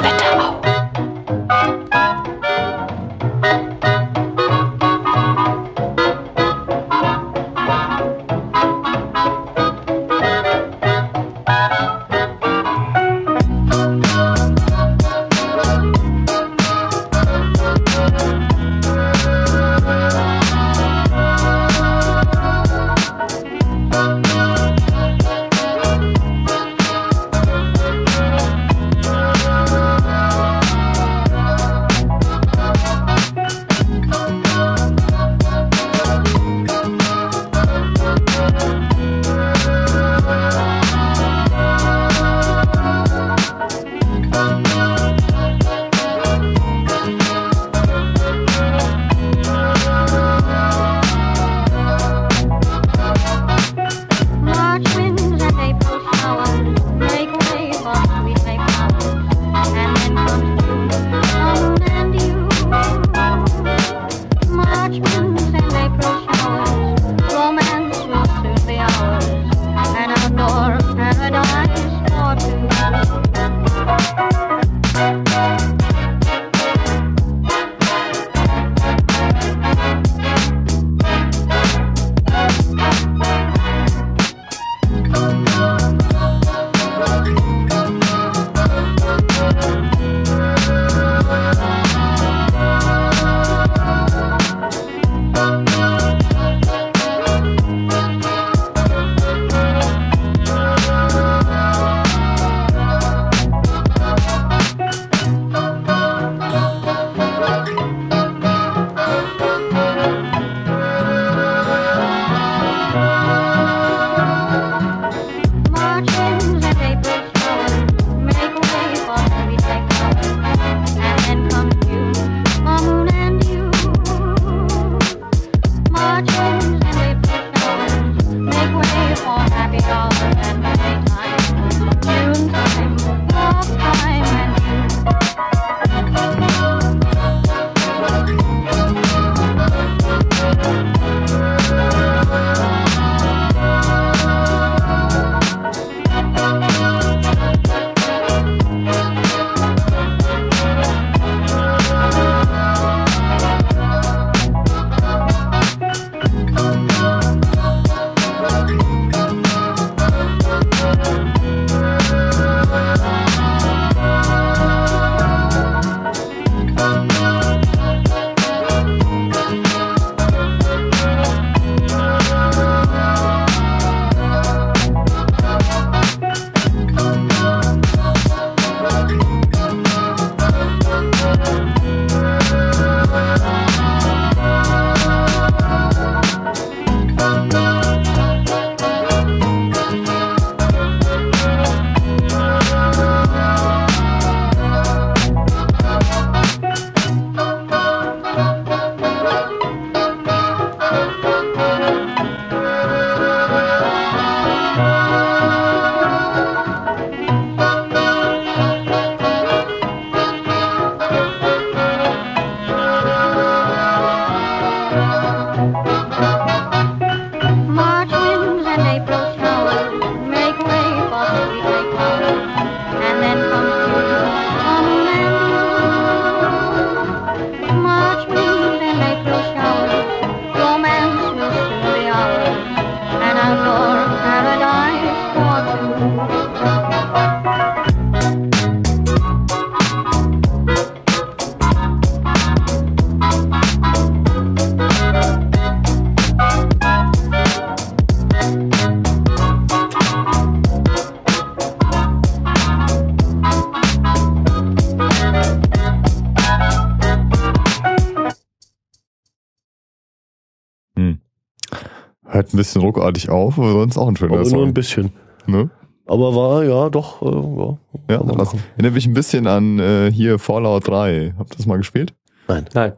bisschen ruckartig auf, aber sonst auch ein schöner Aber nur Song. ein bisschen. Ne? Aber war, ja, doch, äh, ja. Ja, das erinnert mich ein bisschen an äh, hier Fallout 3. Habt ihr das mal gespielt? Nein. Nein.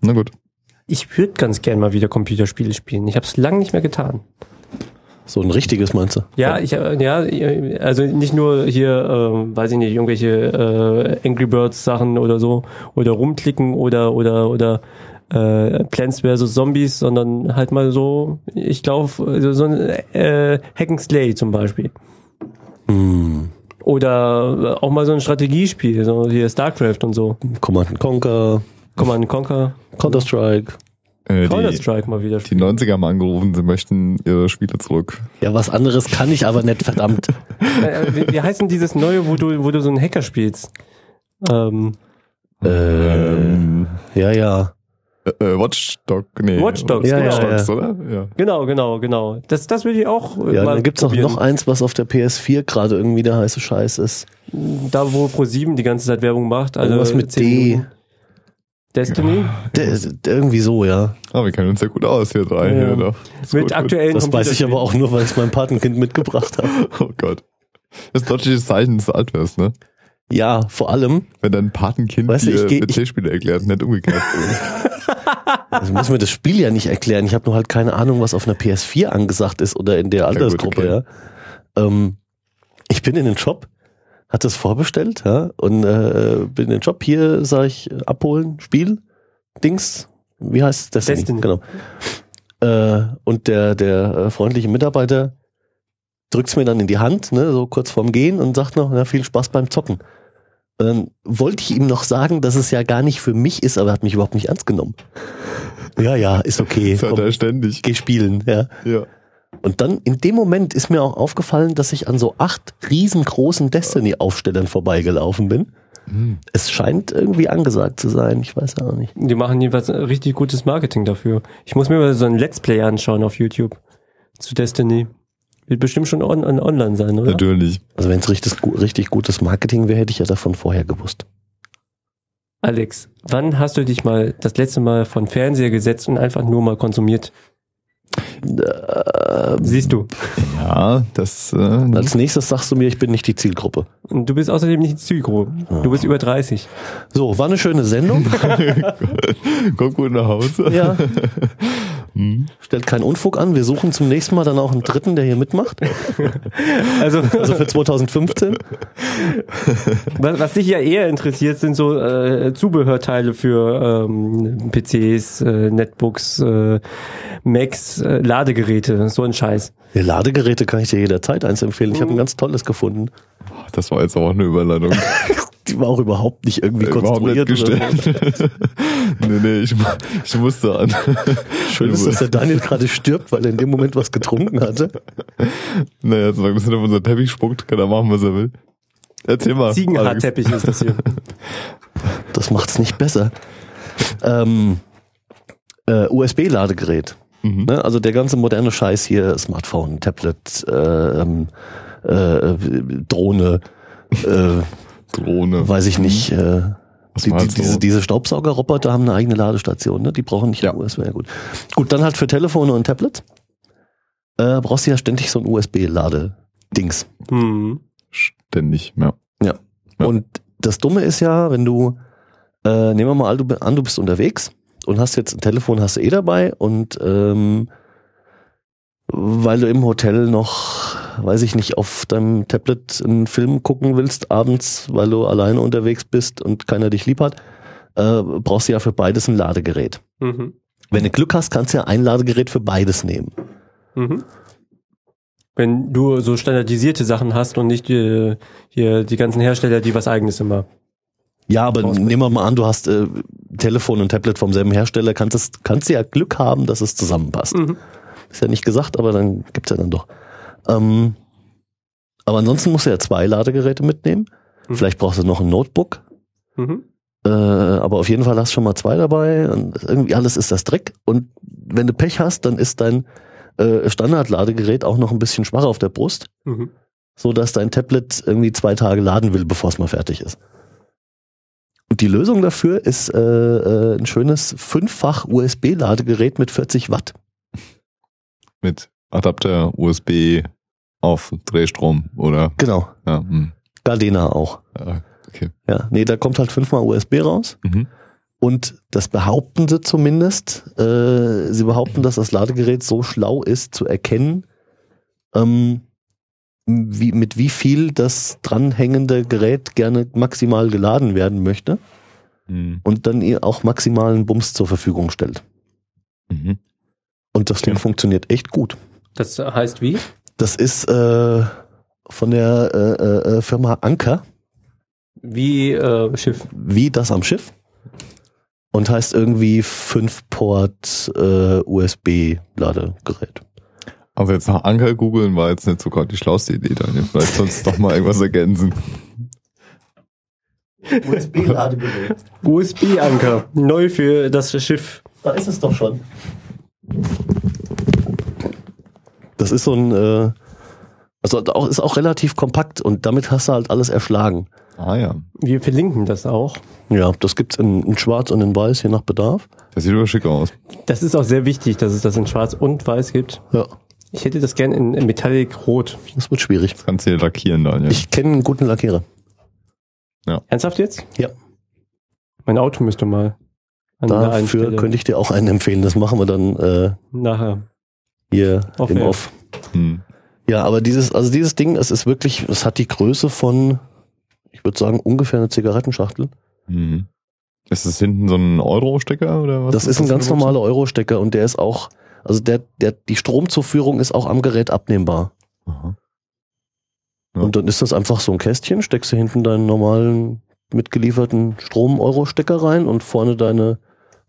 Na gut. Ich würde ganz gern mal wieder Computerspiele spielen. Ich habe es lange nicht mehr getan. So ein richtiges meinst du? Ja, ich äh, ja, also nicht nur hier, ähm, weiß ich nicht, irgendwelche äh, Angry Birds Sachen oder so oder rumklicken oder oder oder äh, Plants vs Zombies, sondern halt mal so, ich glaube, so, so ein äh, Hack and Slay zum Beispiel. Hm. Oder auch mal so ein Strategiespiel, so hier StarCraft und so. Command and Conquer, Command Conquer, Counter-Strike. Äh, Counter die, Strike mal wieder die spielen. 90er haben angerufen, sie möchten ihre Spiele zurück. Ja, was anderes kann ich aber nicht, verdammt. Äh, wie, wie heißt denn dieses neue, wo du, wo du so einen Hacker spielst? Ähm, ähm, ja, ja. Äh, äh, Watchdog, nee. Watch Dogs, Ja, Watch ja, Dogs, ja. oder? Ja. genau, genau, genau. Das, das will ich auch äh, Ja, mal dann gibt's auch probieren. noch eins, was auf der PS4 gerade irgendwie der heiße Scheiß ist. Da, wo Pro7 die ganze Zeit Werbung macht. alle Irgendwas mit 10 D. Minuten. Destiny? Der, irgendwie so, ja. Ah, wir kennen uns ja gut aus, hier drei. Ja. Hier Mit gut, gut. aktuellen Das weiß ich aber auch nur, weil ich mein Patenkind mitgebracht habe. Oh Gott. Das deutliches Zeichen, dass du alt wirst, ne? Ja, vor allem, Wenn dein Patenkind Weißt du, dir ich geh- PC-Spiele erklärt, nicht umgekehrt. also muss mir das Spiel ja nicht erklären. Ich habe nur halt keine Ahnung, was auf einer PS4 angesagt ist oder in der gut, Altersgruppe, okay. ja. Ähm, ich bin in den Shop, hatte es vorbestellt, ja, und äh, bin in den Shop hier, sage ich, äh, abholen, Spiel, Dings, wie heißt es? Destiny, Destiny. genau. Äh, und der, der äh, freundliche Mitarbeiter drückt's mir dann in die Hand, ne, so kurz vorm Gehen und sagt noch, na, viel Spaß beim Zocken. Und dann wollte ich ihm noch sagen, dass es ja gar nicht für mich ist, aber er hat mich überhaupt nicht ernst genommen. Ja, ja, ist okay. Das hat er ständig. geh spielen, ja. Ja. Und dann in dem Moment ist mir auch aufgefallen, dass ich an so acht riesengroßen Destiny-Aufstellern vorbeigelaufen bin. Hm. Es scheint irgendwie angesagt zu sein, ich weiß auch nicht. Die machen jedenfalls richtig gutes Marketing dafür. Ich muss mir mal so ein Let's Play anschauen auf YouTube zu Destiny. Wird bestimmt schon on, on, online sein, oder? Natürlich. Also wenn es richtig, richtig gutes Marketing wäre, hätte ich ja davon vorher gewusst. Alex, wann hast du dich mal das letzte Mal von Fernseher gesetzt und einfach nur mal konsumiert? Äh, Siehst du. Ja, das, äh, als nächstes sagst du mir, ich bin nicht die Zielgruppe. Und du bist außerdem nicht Zygo. Du bist über 30. So, war eine schöne Sendung. kommt gut nach Hause. ja, Hm. stellt keinen Unfug an. Wir suchen zum nächsten Mal dann auch einen dritten, der hier mitmacht. Also, Also für 2015. was, was dich ja eher interessiert, sind so äh, Zubehörteile für ähm, PCs, äh, Netbooks, äh, Macs, äh, Ladegeräte, so ein Scheiß. Ja, Ladegeräte kann ich dir jederzeit eins empfehlen. Ich habe ein ganz tolles gefunden. Das war jetzt auch eine Überleitung. Die war auch überhaupt nicht irgendwie Überhaupt nicht konstruiert. oder so. gestellt. nee, nee, ich, ich musste an. Schön ist, dass der Daniel gerade stirbt, weil er in dem Moment was getrunken hatte. Naja, solange das nicht auf unser Teppich spuckt, kann er machen, was er will. Erzähl mal. Ziegenhaarteppich ist das hier. Das macht's nicht besser. Ähm, äh, USB-Ladegerät. Mhm. Ne? Also der ganze moderne Scheiß hier, Smartphone, Tablet, äh, ähm, äh, Drohne, äh, Drohne. weiß ich nicht. Äh, Was die, die, diese, diese Staubsaugerroboter haben eine eigene Ladestation, ne? Die brauchen nicht Ja. USB. Ja, gut. gut, dann halt für Telefone und Tablets. Äh, brauchst du ja ständig so ein USB-Lade-Dings. Hm. Ständig, ja. Ja. Und das Dumme ist ja, wenn du, äh, nehmen wir mal an, du, an, du bist unterwegs und hast jetzt ein Telefon, hast du eh dabei und ähm, weil du im Hotel noch, weiß ich nicht, auf deinem Tablet einen Film gucken willst abends, weil du alleine unterwegs bist und keiner dich lieb hat, äh, brauchst du ja für beides ein Ladegerät. Mhm. Wenn du Glück hast, kannst du ja ein Ladegerät für beides nehmen. Mhm. Wenn du so standardisierte Sachen hast und nicht äh, hier die ganzen Hersteller, die was eigenes immer. Ja, aber Rausbringen. nehmen wir mal an, du hast äh, Telefon und Tablet vom selben Hersteller, kannst, es, kannst du ja Glück haben, dass es zusammenpasst. Mhm. Ist ja nicht gesagt, aber dann gibt's ja dann doch. Ähm, aber ansonsten musst du ja zwei Ladegeräte mitnehmen. Mhm. Vielleicht brauchst du noch ein Notebook. Mhm. Äh, aber auf jeden Fall hast du schon mal zwei dabei. Und irgendwie alles ist das Dreck. Und wenn du Pech hast, dann ist dein äh, Standardladegerät auch noch ein bisschen schwach auf der Brust, Mhm. so dass dein Tablet irgendwie zwei Tage laden will, bevor es mal fertig ist. Und die Lösung dafür ist äh, äh, ein schönes fünffach USB-Ladegerät mit 40 Watt. Mit Adapter, USB auf Drehstrom oder Genau. ja, hm. Gardena auch. ja okay. Ja, nee, da kommt halt fünfmal USB raus. Mhm. Und das behaupten sie zumindest. Äh, sie behaupten, dass das Ladegerät so schlau ist, zu erkennen, ähm, wie, mit wie viel das dranhängende Gerät gerne maximal geladen werden möchte Hm. und dann ihr auch maximalen Bums zur Verfügung stellt. Mhm. Und das Ding Ja. funktioniert echt gut. Das heißt wie? Das ist äh, von der äh, äh, äh, Firma Anker, Wie äh, Schiff. wie das am Schiff. Und heißt irgendwie 5-Port äh, USB-Ladegerät. Also jetzt nach Anker googeln war jetzt nicht so gerade die schlauste Idee, Daniel. Vielleicht sollst du doch mal irgendwas ergänzen. USB-Ladegerät. USB-Anker. Neu für das Schiff. Da ist es doch schon. Das ist so ein, äh, also auch, ist auch relativ kompakt und damit hast du halt alles erschlagen. Ah ja. Wir verlinken das auch. Ja, das gibt's in, in Schwarz und in Weiß, je nach Bedarf. Das sieht aber schick aus. Das ist auch sehr wichtig, dass es das in Schwarz und Weiß gibt. Ja, Ich hätte das gern in, in Metallic Rot. das wird schwierig. Das kannst du hier lackieren, Daniel. Ich kenne einen guten Lackierer. Ernsthaft jetzt? Ja. Mein Auto müsste mal. Dafür könnte ich dir auch einen empfehlen. Das machen wir dann äh, nachher. Hier Off im. Off. hm. Ja, aber dieses, also dieses Ding, es ist wirklich, es hat die Größe von, ich würde sagen, ungefähr eine Zigarettenschachtel. Mhm. Ist das hinten so ein Euro-Stecker oder was? Das ist ein ganz für normaler Euro-Stecker und der ist auch, also der, der, die Stromzuführung ist auch am Gerät abnehmbar. Aha. Ja. Und dann ist das einfach so ein Kästchen, steckst du hinten deinen normalen mitgelieferten Strom-Euro-Stecker rein und vorne deine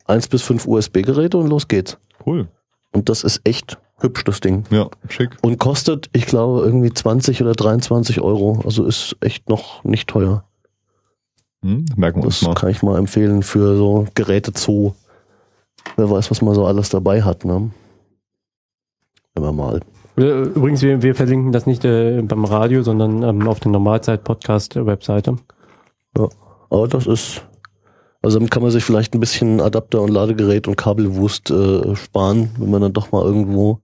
1 bis 5 USB-Geräte und los geht's. Cool. Und das ist echt hübsch, das Ding. Ja, schick. Und kostet, ich glaube, irgendwie 20 oder 23 Euro. Also ist echt noch nicht teuer. Hm? Merken wir uns Das mal. kann ich mal empfehlen für so Geräte Zoo. Wer weiß, was man so alles dabei hat, ne? Immer mal. Übrigens, wir, wir verlinken das nicht äh, beim Radio, sondern ähm, auf der Normalzeit-Podcast-Webseite. Aber das ist, also damit kann man sich vielleicht ein bisschen Adapter und Ladegerät und Kabelwust äh, sparen, wenn man dann doch mal irgendwo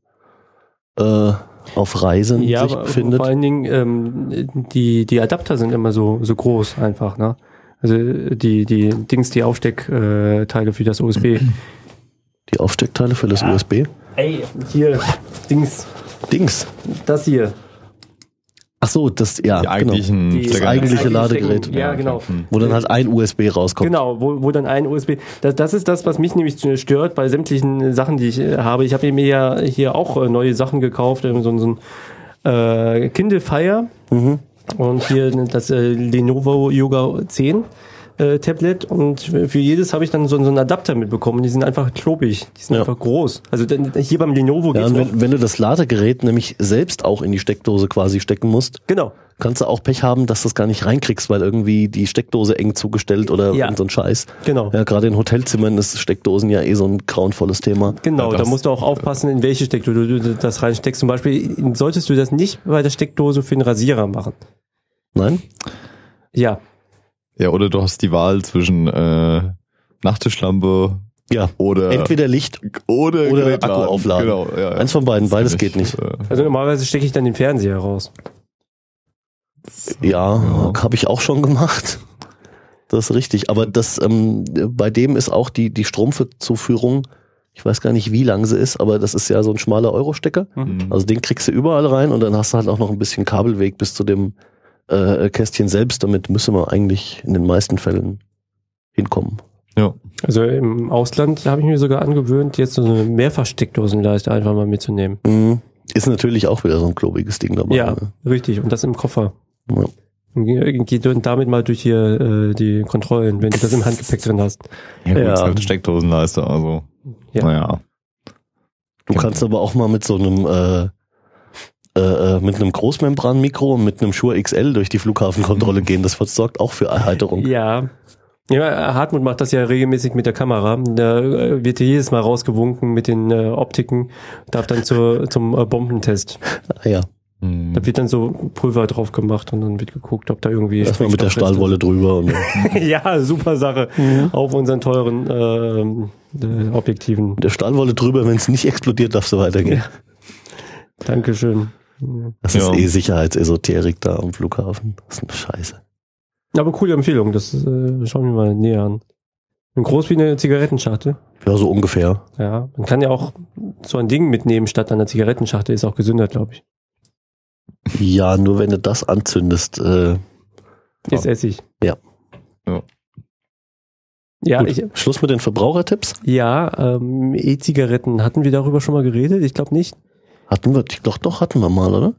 äh, auf Reisen Ja, sich befindet. vor allen Dingen, ähm, die, die Adapter sind immer so, so groß einfach, ne? Also die, die Dings, die Aufsteckteile Teile für das USB. Die Aufsteckteile für das Ja. USB. Ey, hier, Dings, Dings. das hier. Ach so, das, ja, Die genau. eigentlichen Die- Das eigentliche Stecken- Ladegerät. Ja, genau. Hm. Wo dann halt ein USB rauskommt. Genau, wo, wo dann ein USB. Das, das ist das, was mich nämlich stört bei sämtlichen Sachen, die ich äh, habe. Ich habe mir ja hier auch äh, neue Sachen gekauft, ähm, so, so ein äh, Kindle Fire Mhm. und hier das äh, Lenovo Yoga 10 äh, Tablet und für jedes habe ich dann so, so einen Adapter mitbekommen. Die sind einfach klobig, die sind Ja. einfach groß. Also hier beim Lenovo Ja, geht's wenn, wenn du das Ladegerät nämlich selbst auch in die Steckdose quasi stecken musst, Genau. kannst du auch Pech haben, dass du es gar nicht reinkriegst, weil irgendwie die Steckdose eng zugestellt oder Ja. so ein Scheiß. Genau. Ja, gerade in Hotelzimmern ist Steckdosen ja eh so ein grauenvolles Thema. Genau, Ja, da das- musst du auch aufpassen, in welche Steckdose du das reinsteckst. Zum Beispiel solltest du das nicht bei der Steckdose für einen Rasierer machen. Nein? Ja, Ja, oder du hast die Wahl zwischen äh, Nachttischlampe Ja. oder Entweder Licht, oder, oder Gerät Akku laden. aufladen. Genau, ja, ja. eins von beiden, Das beides geht ich, nicht. äh, also normalerweise stecke ich dann den Fernseher raus. Ja, Ja. habe ich auch schon gemacht. Das ist richtig. Aber das, ähm, bei dem ist auch die, die Stromzuführung, ich weiß gar nicht, wie lang sie ist, aber das ist ja so ein schmaler Euro-Stecker. Mhm. Also den kriegst du überall rein und dann hast du halt auch noch ein bisschen Kabelweg bis zu dem äh, Kästchen selbst. Damit müssen wir eigentlich in den meisten Fällen hinkommen. ja. Also im Ausland habe ich mir sogar angewöhnt, jetzt so eine Mehrfachsteckdosenleiste einfach mal mitzunehmen. Mhm. Ist natürlich auch wieder so ein klobiges Ding dabei. Ja, Ne? richtig. Und das im Koffer. Ja. Und geh- Geh du damit mal durch hier äh, die Kontrollen, wenn du das im Handgepäck drin hast. Ja, gut, Ja. ist halt Steckdosenleiste, also. Ja. Naja. Du kannst aber auch mal mit so einem äh, äh, äh, mit einem Großmembranmikro und mit einem Shure XL durch die Flughafenkontrolle gehen. Das sorgt auch für Erheiterung. Ja. Ja, Hartmut macht das ja regelmäßig mit der Kamera. Da äh, wird jedes Mal rausgewunken mit den äh, Optiken, darf dann zur, zum äh, Bombentest. Ah, ja. Da wird dann so Pulver drauf gemacht und dann wird geguckt, ob da irgendwie. erstmal mit der Stahlwolle drüber. Und ist. ja, super Sache. Auf unseren teuren ähm, äh, Objektiven. mit der Stahlwolle drüber, wenn es nicht explodiert, darfst du weitergehen. Dankeschön. Das Ja. ist eh Sicherheitsesoterik da am Flughafen. Das ist eine Scheiße. Aber coole Empfehlung, das äh, schauen wir mal näher an. Ein groß wie eine Zigarettenschachtel. Ja, so ungefähr. Ja, man kann ja auch so ein Ding mitnehmen statt einer Zigarettenschachtel, ist auch gesünder, glaube ich. Ja, nur wenn du das anzündest. Äh, Ist Essig. Ja. Ja. Ja, gut. ich, Schluss mit den Verbrauchertipps. ja ähm, E-Zigaretten, hatten wir darüber schon mal geredet? Ich glaube nicht. Hatten wir, doch, doch, hatten wir mal, oder?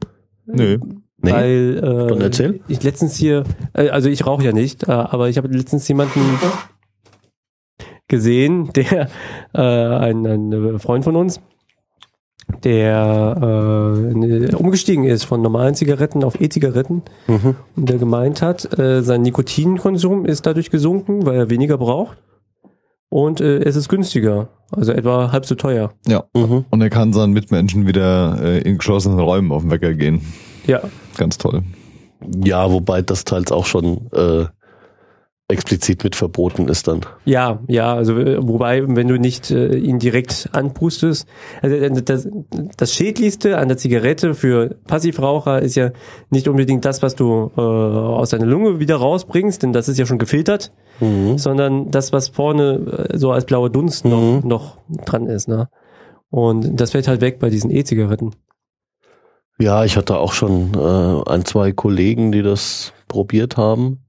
Nö. Nee. Weil äh, Dann erzähl. ich letztens hier, äh, also ich rauche ja nicht, äh, aber ich habe letztens jemanden gesehen, der äh, ein, ein Freund von uns, der äh, umgestiegen ist von normalen Zigaretten auf E-Zigaretten Mhm. und der gemeint hat, äh, sein Nikotinkonsum ist dadurch gesunken, weil er weniger braucht und äh, es ist günstiger, also etwa halb so teuer. Ja. Mhm. Und er kann seinen Mitmenschen wieder äh, in geschlossenen Räumen auf den Wecker gehen. Ja, Ganz toll. Ja, wobei das teils auch schon äh, explizit mit verboten ist dann. Ja, ja, also äh, wobei, wenn du nicht äh, ihn direkt anpustest, also äh, das, das Schädlichste an der Zigarette für Passivraucher ist ja nicht unbedingt das, was du äh, aus deiner Lunge wieder rausbringst, denn das ist ja schon gefiltert, Mhm. sondern das, was vorne äh, so als blauer Dunst noch, Mhm. noch dran ist. Ne? Und das fällt halt weg bei diesen E-Zigaretten. Ja, ich hatte auch schon äh, ein, zwei Kollegen, die das probiert haben.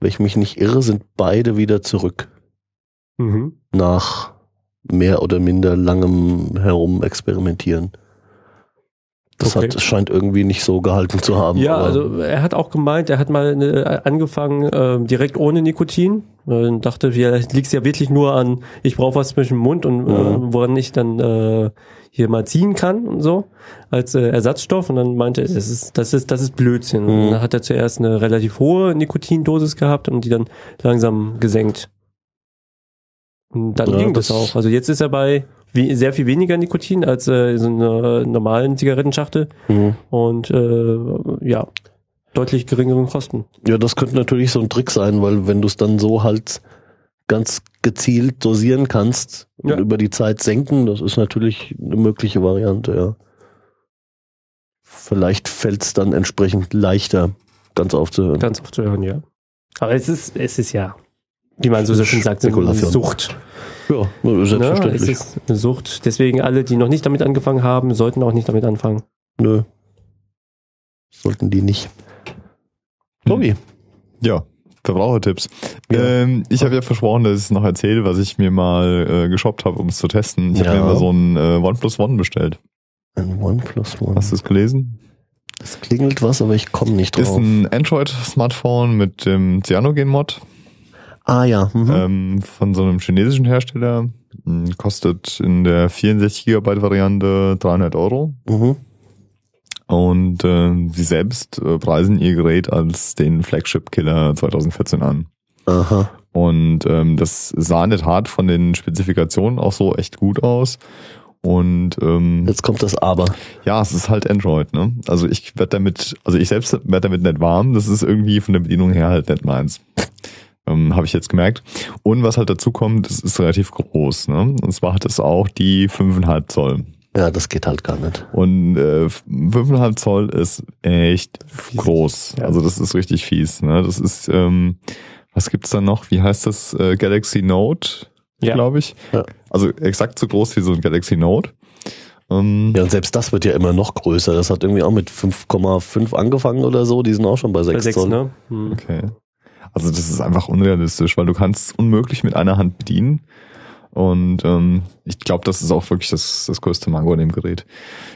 Wenn ich mich nicht irre, sind beide wieder zurück Mhm. nach mehr oder minder langem Herumexperimentieren. Das Okay. hat, scheint irgendwie nicht so gehalten zu haben. Ja, also er hat auch gemeint, er hat mal äh, angefangen äh, direkt ohne Nikotin. Und dachte, vielleicht liegt es ja wirklich nur an, ich brauche was zwischen dem Mund und Mhm. äh, woran ich dann äh, hier mal ziehen kann und so als äh, Ersatzstoff. Und dann meinte er, das ist, das ist, das ist Blödsinn. Mhm. Und dann hat er zuerst eine relativ hohe Nikotindosis gehabt und die dann langsam gesenkt. Und dann Ja, ging das, das- auch. Also jetzt ist er bei wie, sehr viel weniger Nikotin als äh, so einer normalen Zigarettenschachtel Mhm. und äh, ja, deutlich geringeren Kosten. Ja, das könnte natürlich so ein Trick sein, weil wenn du es dann so halt ganz gezielt dosieren kannst Ja. und über die Zeit senken, das ist natürlich eine mögliche Variante, ja. Vielleicht fällt es dann entsprechend leichter, ganz aufzuhören. Ganz oft zu hören, ja. Aber es ist, es ist ja, wie man so schön sagt, eine. Sucht. ja, Ne? Es selbstverständlich. ist eine Sucht. Deswegen alle, die noch nicht damit angefangen haben, sollten auch nicht damit anfangen. Nö. Sollten die nicht. Tobi. Ja, Verbrauchertipps. Ja. Ähm, ich habe ja versprochen, dass ich es noch erzähle, was ich mir mal äh, geshoppt habe, um es zu testen. Ich Ja. habe mir mal so ein äh, OnePlus One bestellt. Ein OnePlus One. Hast du es gelesen? Das klingelt was, aber ich komme nicht Ist drauf. ein Android-Smartphone mit dem Cyanogen-Mod ah ja. Mhm. ähm, von so einem chinesischen Hersteller. Mm, Kostet in der 64 GB Variante 300 Euro. Mhm. Und äh, sie selbst äh, preisen ihr Gerät als den Flagship-Killer 2014 an. Aha. Und ähm, das sah in der Tat von den Spezifikationen auch so echt gut aus. Und ähm, Jetzt kommt das Aber. ja, es ist halt Android, ne? Also ich werde damit, also ich selbst werde damit nicht warm. Das ist irgendwie von der Bedienung her halt nicht meins. Ähm, Habe ich jetzt gemerkt. Und was halt dazu kommt, es ist relativ groß, ne? Und zwar hat es auch die 5,5 Zoll. Ja, das geht halt gar nicht. Und äh, 5,5 Zoll ist echt groß. Ja. Also das ist richtig fies. Ne? Das ist, ähm, was gibt's da noch? Wie heißt das? Äh, Galaxy Note, Ja. glaube ich. Ja. Also exakt so groß wie so ein Galaxy Note. Ähm, Ja, und selbst das wird ja immer noch größer. Das hat irgendwie auch mit 5,5 angefangen oder so. Die sind auch schon bei 6, Bei sechs, Zoll. ne? Hm. Okay. Also das ist einfach unrealistisch, weil du kannst es unmöglich mit einer Hand bedienen. Und ähm, ich glaube, das ist auch wirklich das, das größte Mango an dem Gerät.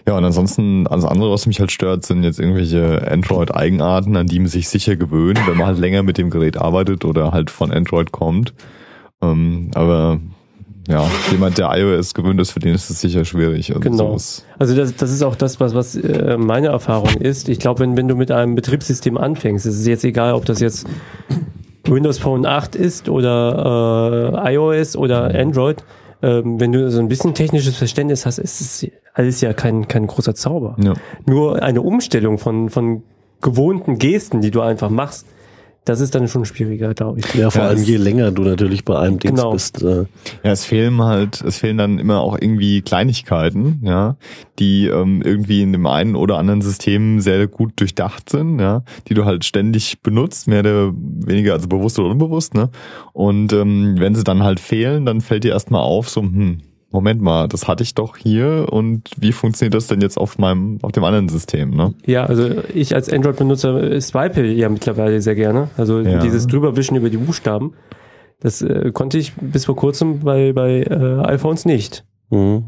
Ja, und ansonsten, alles andere, was mich halt stört, sind jetzt irgendwelche Android-Eigenarten, an die man sich sicher gewöhnt, wenn man halt länger mit dem Gerät arbeitet oder halt von Android kommt. Ähm, aber ja, jemand, der iOS gewöhnt ist, für den ist es sicher schwierig. Also Genau. sowas- Also das, das ist auch das, was, was äh, meine Erfahrung ist. Ich glaube, wenn, wenn du mit einem Betriebssystem anfängst, ist es jetzt egal, ob das jetzt Windows Phone 8 ist oder äh, iOS oder Android. Ähm, wenn du so ein bisschen technisches Verständnis hast, ist es alles ja kein, kein großer Zauber. Ja. Nur eine Umstellung von, von gewohnten Gesten, die du einfach machst, das ist dann schon schwieriger, glaube ich. Ja, vor Ja, allem je länger du natürlich bei einem Dings Genau. bist. Äh, Ja, es fehlen halt, es fehlen dann immer auch irgendwie Kleinigkeiten, ja, die ähm, irgendwie in dem einen oder anderen System sehr gut durchdacht sind, ja, die du halt ständig benutzt, mehr oder weniger, also bewusst oder unbewusst, ne? Und ähm, wenn sie dann halt fehlen, dann fällt dir erstmal auf, so, hm, Moment mal, das hatte ich doch hier und wie funktioniert das denn jetzt auf meinem, auf dem anderen System, ne? Ja, also ich als Android-Benutzer äh, swipe ja mittlerweile sehr gerne. Also Ja. dieses drüberwischen über die Buchstaben, das äh, konnte ich bis vor kurzem bei, bei äh, iPhones nicht. Mhm.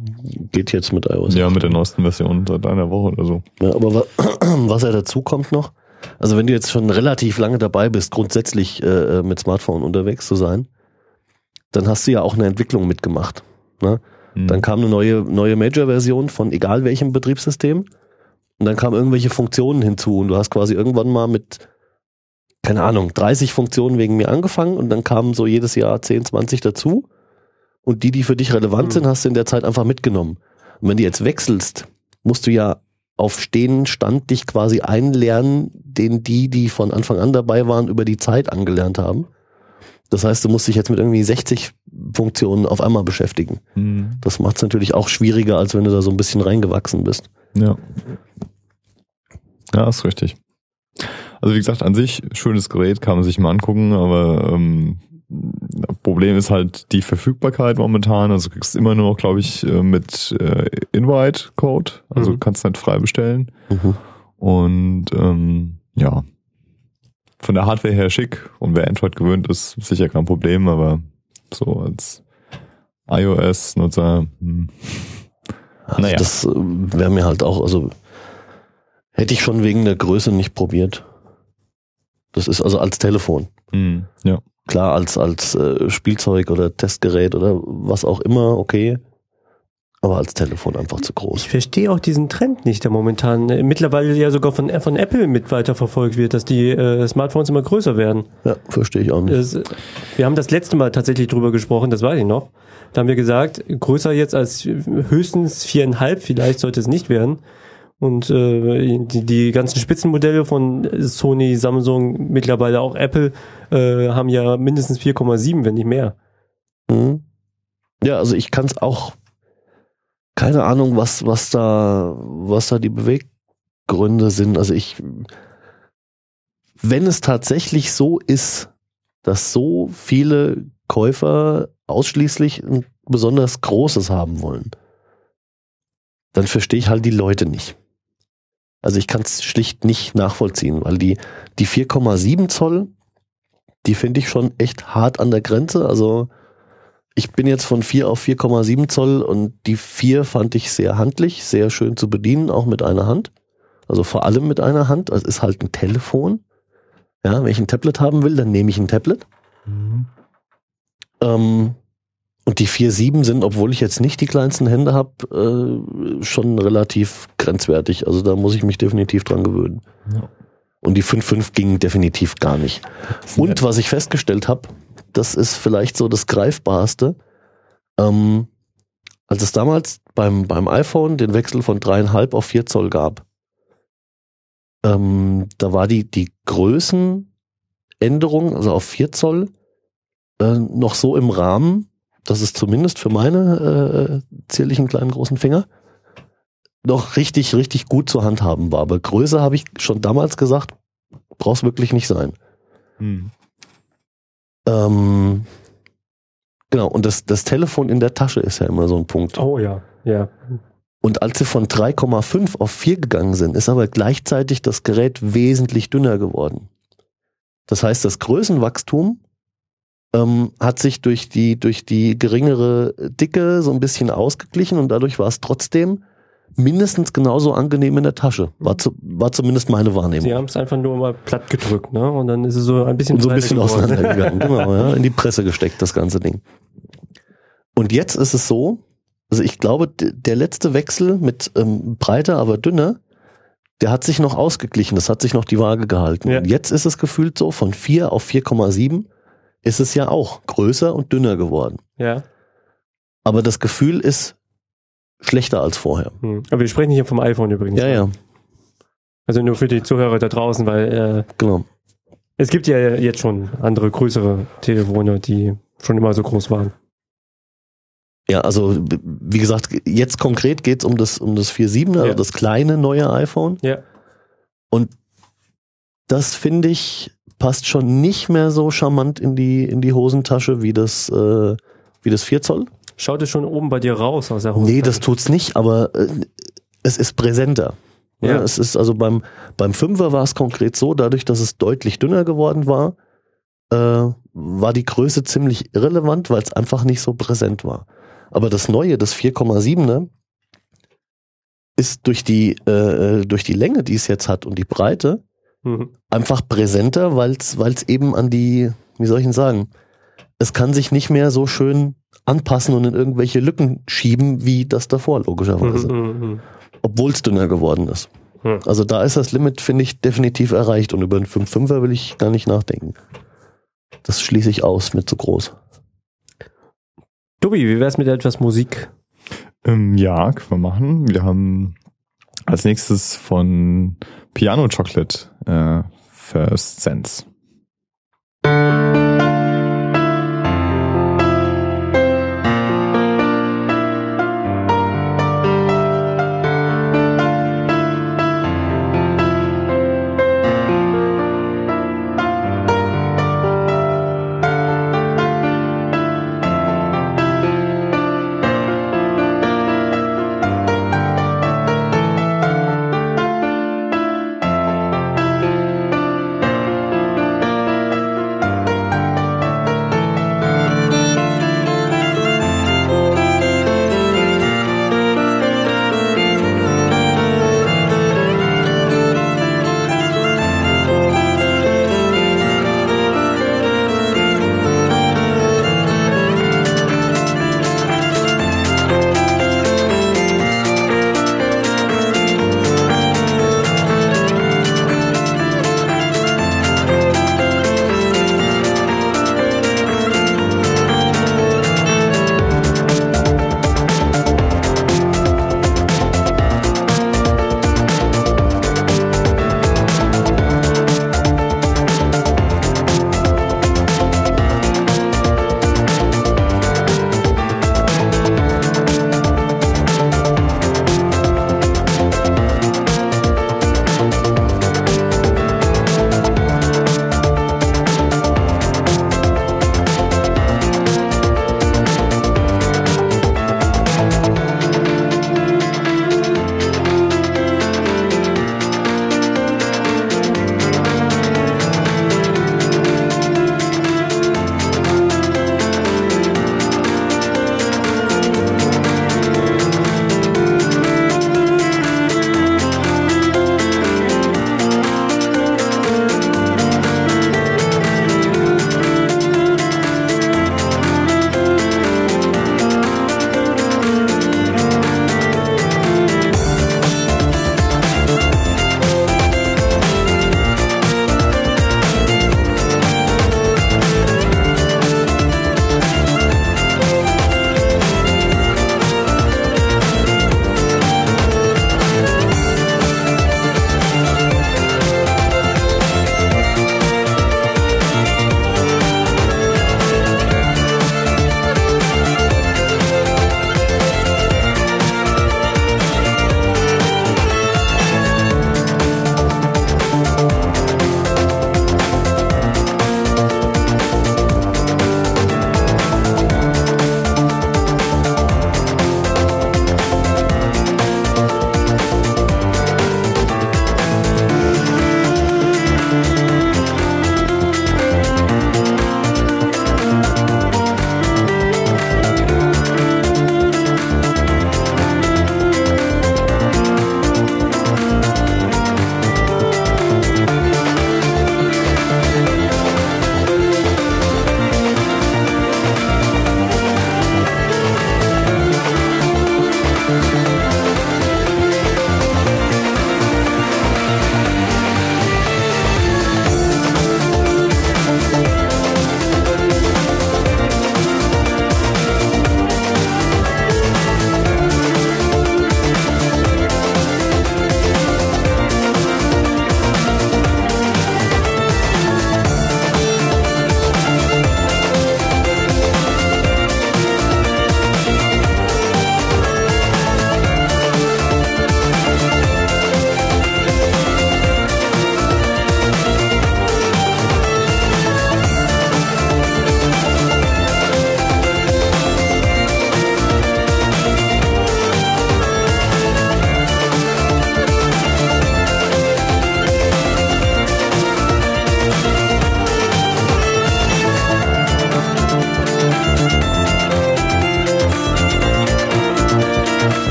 Geht jetzt mit iOS. Ja, mit der neuesten Version seit einer Woche oder so. Ja, aber wa was ja dazu kommt noch, also wenn du jetzt schon relativ lange dabei bist, grundsätzlich äh, mit Smartphone unterwegs zu sein, dann hast du ja auch eine Entwicklung mitgemacht. Ne? Mhm. Dann kam eine neue, neue Major-Version von egal welchem Betriebssystem und dann kamen irgendwelche Funktionen hinzu und du hast quasi irgendwann mal mit, keine Ahnung, 30 Funktionen wegen mir angefangen und dann kamen so jedes Jahr 10, 20 dazu und die, die für dich relevant Mhm. sind, hast du in der Zeit einfach mitgenommen. Und wenn du jetzt wechselst, musst du ja auf stehenden Stand dich quasi einlernen, den die, die von Anfang an dabei waren, über die Zeit angelernt haben. Das heißt, du musst dich jetzt mit irgendwie 60 Funktionen auf einmal beschäftigen. Mhm. Das macht es natürlich auch schwieriger, als wenn du da so ein bisschen reingewachsen bist. Ja. Ja, ist richtig. Also wie gesagt, an sich schönes Gerät, kann man sich mal angucken, aber ähm, Problem ist halt die Verfügbarkeit momentan. Also du kriegst immer nur noch, glaube ich, äh, mit äh, Invite-Code, also Mhm. kannst nicht frei bestellen. Mhm. Und ähm, ja, von der Hardware her schick und wer Android gewöhnt ist, sicher kein Problem, aber so als iOS-Nutzer, hm, Also Naja. Das äh, wäre mir halt auch, also hätte ich schon wegen der Größe nicht probiert. Das ist also als Telefon. hm, ja. Klar, als, als äh, Spielzeug oder Testgerät oder was auch immer, okay. Aber als Telefon einfach zu groß. Ich verstehe auch diesen Trend nicht, der momentan äh, mittlerweile ja sogar von, von Apple mit weiterverfolgt wird, dass die äh, Smartphones immer größer werden. Ja, verstehe ich auch nicht. Das, wir haben das letzte Mal tatsächlich drüber gesprochen, das weiß ich noch. Da haben wir gesagt, größer jetzt als höchstens viereinhalb vielleicht sollte es nicht werden. Und äh, die, die ganzen Spitzenmodelle von Sony, Samsung, mittlerweile auch Apple äh, haben ja mindestens 4,7, wenn nicht mehr. Mhm. Ja, also ich kann es auch, keine Ahnung, was, was da, was da die Beweggründe sind. Also ich, wenn es tatsächlich so ist, dass so viele Käufer ausschließlich ein besonders großes haben wollen, dann verstehe ich halt die Leute nicht. Also ich kann es schlicht nicht nachvollziehen, weil die, die 4,7 Zoll, die finde ich schon echt hart an der Grenze. Also ich bin jetzt von 4 auf 4,7 Zoll und die 4 fand ich sehr handlich, sehr schön zu bedienen, auch mit einer Hand. Also vor allem mit einer Hand. Es ist halt ein Telefon. Ja, wenn ich ein Tablet haben will, dann nehme ich ein Tablet. Ähm, und die 4,7 sind, obwohl ich jetzt nicht die kleinsten Hände habe, äh, schon relativ grenzwertig. Also da muss ich mich definitiv dran gewöhnen. Ja. Und die 5,5 ging definitiv gar nicht. Und was ich festgestellt habe, das ist vielleicht so das Greifbarste, ähm, als es damals beim, beim iPhone den Wechsel von 3,5 auf 4 Zoll gab, ähm, da war die, die Größenänderung, also auf 4 Zoll, äh, noch so im Rahmen, dass es zumindest für meine äh, zierlichen kleinen großen Finger noch richtig, richtig gut zu handhaben war. Aber Größe habe ich schon damals gesagt, brauchst wirklich nicht sein. Hm. Ähm, genau, und das, das Telefon in der Tasche ist ja immer so ein Punkt. Oh ja, ja. Und als sie von 3,5 auf 4 gegangen sind, ist aber gleichzeitig das Gerät wesentlich dünner geworden. Das heißt, das Größenwachstum ähm, hat sich durch die, durch die geringere Dicke so ein bisschen ausgeglichen und dadurch war es trotzdem mindestens genauso angenehm in der Tasche. War, zu, war zumindest meine Wahrnehmung. Sie haben es einfach nur mal platt gedrückt, ne? Und dann ist es so ein bisschen Und so ein bisschen geworden. auseinandergegangen, genau, ja, in die Presse gesteckt, das ganze Ding. Und jetzt ist es so, also ich glaube, der letzte Wechsel mit ähm, breiter, aber dünner, der hat sich noch ausgeglichen, das hat sich noch die Waage gehalten. Ja. Und jetzt ist es gefühlt so, von 4 auf 4,7 ist es ja auch größer und dünner geworden. Ja. Aber das Gefühl ist schlechter als vorher. Hm. Aber wir sprechen hier vom iPhone übrigens. Ja, ja, Also nur für die Zuhörer da draußen, weil äh, genau. es gibt ja jetzt schon andere größere Telefone, die schon immer so groß waren. Ja, also wie gesagt, jetzt konkret geht's um das, um das 4.7, also Ja. das kleine neue iPhone. Ja. Und das finde ich passt schon nicht mehr so charmant in die in die Hosentasche wie das äh, wie das 4 Zoll. Schaut es schon oben bei dir raus aus der Hose? Nee, das tut's nicht, aber äh, es ist präsenter. Ja. Ja. es ist also beim, beim Fünfer war es konkret so, dadurch, dass es deutlich dünner geworden war, äh, war die Größe ziemlich irrelevant, weil es einfach nicht so präsent war. Aber das neue, das 4,7er, ist durch die, äh, durch die Länge, die es jetzt hat und die Breite, Mhm. einfach präsenter, weil es eben an die, wie soll ich denn sagen, es kann sich nicht mehr so schön anpassen und in irgendwelche Lücken schieben, wie das davor, logischerweise. Mhm, mhm, Obwohl es dünner geworden ist. Also da ist das Limit, finde ich, definitiv erreicht. Und über einen 5,5er will ich gar nicht nachdenken. Das schließe ich aus mit zu groß. Tobi, wie wär's mit etwas Musik? Ähm, ja, können wir machen. Wir haben als nächstes von Piano Chocolate äh, First Sense.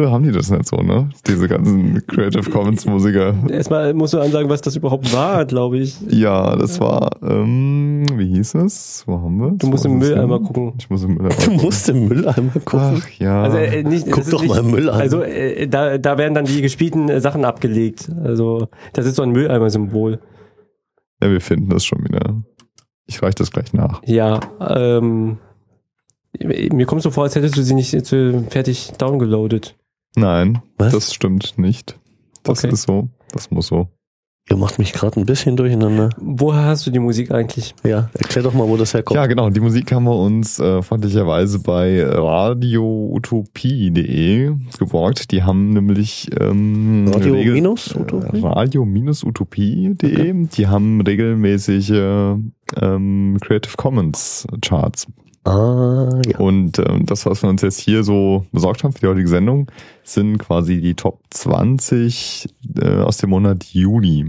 Ende haben die das nicht so, ne? Diese ganzen Creative Commons Musiker. Erstmal musst du ansagen, was das überhaupt war, glaube ich. Ja, das war, ähm, wie hieß es? Wo haben wir Du musst im Mülleimer gucken. Ich muss im Mülleimer Du gucken. musst im Mülleimer gucken. Ach ja. Also äh, nicht, Guck doch nicht, mal im Mülleimer. Also äh, da, da werden dann die gespielten äh, Sachen abgelegt. Also das ist so ein Mülleimer-Symbol. ja, wir finden das schon wieder. Ich reiche das gleich nach. Ja, ähm, mir kommt so vor, als hättest du sie nicht fertig downgeloadet. Nein, Was? das stimmt nicht. Das Okay. ist so. Das muss so. Ihr macht mich gerade ein bisschen durcheinander. Woher hast du die Musik eigentlich? Ja, erklär doch mal, wo das herkommt. Ja, genau. Die Musik haben wir uns äh, freundlicherweise bei radioutopie.de geborgt. Die haben nämlich ähm, Radio regel- minus Utopie? äh, Radio-utopie.de. Die haben regelmäßige ähm, Creative Commons Charts. Ah, ja. Und ähm, das, was wir uns jetzt hier so besorgt haben für die heutige Sendung, sind quasi die Top 20 äh, aus dem Monat Juli.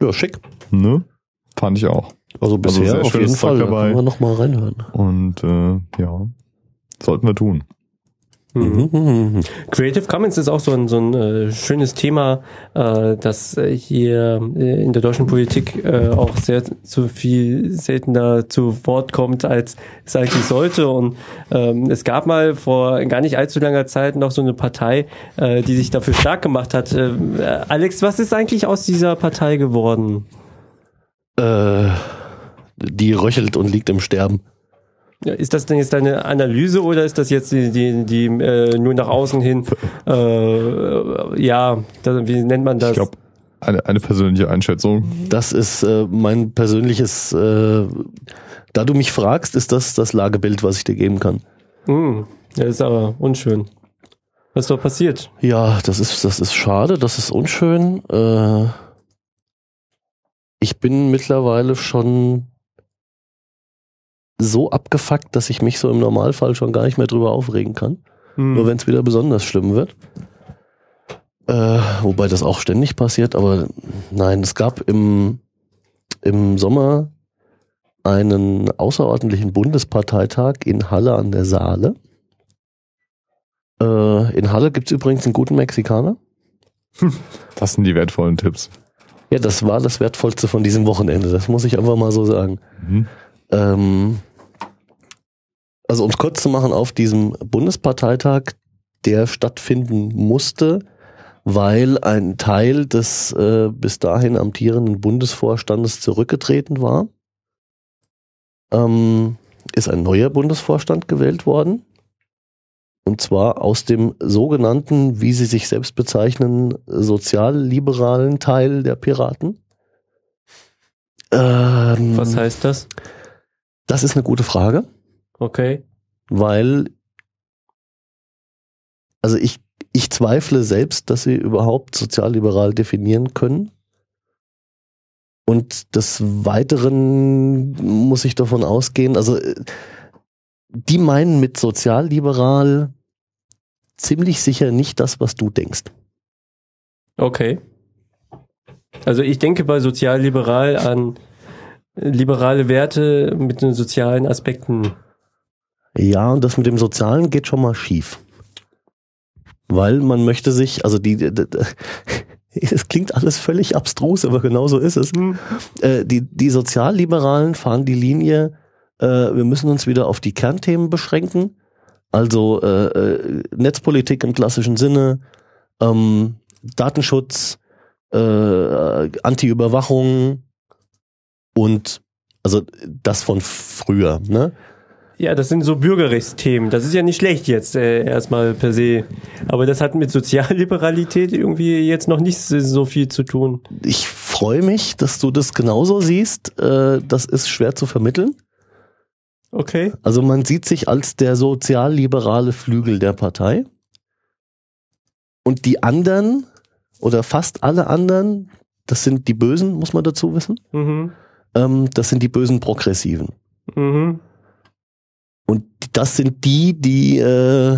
Ja, schick. Ne? Fand ich auch. Also bisher sehr auf jeden Fall. Da dabei. können wir noch mal reinhören. Und äh, ja, sollten wir tun. Mhm. Creative Commons ist auch so ein, so ein äh, schönes Thema, äh, das äh, hier äh, in der deutschen Politik äh, auch sehr zu viel seltener zu Wort kommt, als es eigentlich sollte. Und ähm, es gab mal vor gar nicht allzu langer Zeit noch so eine Partei, äh, die sich dafür stark gemacht hat. Äh, Alex, was ist eigentlich aus dieser Partei geworden? Äh, die röchelt und liegt im Sterben. Ist das denn jetzt deine Analyse oder ist das jetzt die, die, die äh, nur nach außen hin, äh, ja, da, wie nennt man das? Ich glaube, eine, eine persönliche Einschätzung. Das ist äh, mein persönliches, äh, da du mich fragst, ist das das Lagebild, was ich dir geben kann. Hm, ja, ist aber unschön. Was ist doch passiert? Ja, das ist, das ist schade, das ist unschön. Äh, ich bin mittlerweile schon so abgefuckt, dass ich mich so im Normalfall schon gar nicht mehr drüber aufregen kann. Hm. Nur wenn es wieder besonders schlimm wird. Äh, wobei das auch ständig passiert, aber nein, es gab im, im Sommer einen außerordentlichen Bundesparteitag in Halle an der Saale. Äh, in Halle gibt's übrigens einen guten Mexikaner. Das sind die wertvollen Tipps. Ja, das war das Wertvollste von diesem Wochenende, das muss ich einfach mal so sagen. Mhm. Ähm, also um es kurz zu machen, auf diesem Bundesparteitag, der stattfinden musste, weil ein Teil des äh, bis dahin amtierenden Bundesvorstandes zurückgetreten war, ähm, ist ein neuer Bundesvorstand gewählt worden. Und zwar aus dem sogenannten, wie sie sich selbst bezeichnen, sozialliberalen Teil der Piraten. Ähm, Was heißt das? das ist eine gute Frage, Okay. weil also ich, ich zweifle selbst, dass sie überhaupt sozialliberal definieren können. Und des Weiteren muss ich davon ausgehen, also äh, die meinen mit sozialliberal ziemlich sicher nicht das, was du denkst. Okay. Also ich denke bei sozialliberal an liberale Werte mit den sozialen Aspekten. Ja, und das mit dem Sozialen geht schon mal schief. Weil man möchte sich, also die, es klingt alles völlig abstrus, aber genau so ist es. Äh, die, die Sozialliberalen fahren die Linie, äh, wir müssen uns wieder auf die Kernthemen beschränken. Also äh, äh, Netzpolitik im klassischen Sinne, ähm, Datenschutz, äh, Anti-Überwachung und also das von früher, ne? Ja, das sind so Bürgerrechtsthemen. Das ist ja nicht schlecht jetzt äh, erstmal per se. Aber das hat mit Sozialliberalität irgendwie jetzt noch nicht so viel zu tun. ich freue mich, dass du das genauso siehst. Äh, das ist schwer zu vermitteln. Okay. Also man sieht sich als der sozialliberale Flügel der Partei. Und die anderen oder fast alle anderen, das sind die Bösen, muss man dazu wissen. Mhm. Ähm, das sind die bösen Progressiven. Mhm. Und das sind die, die äh,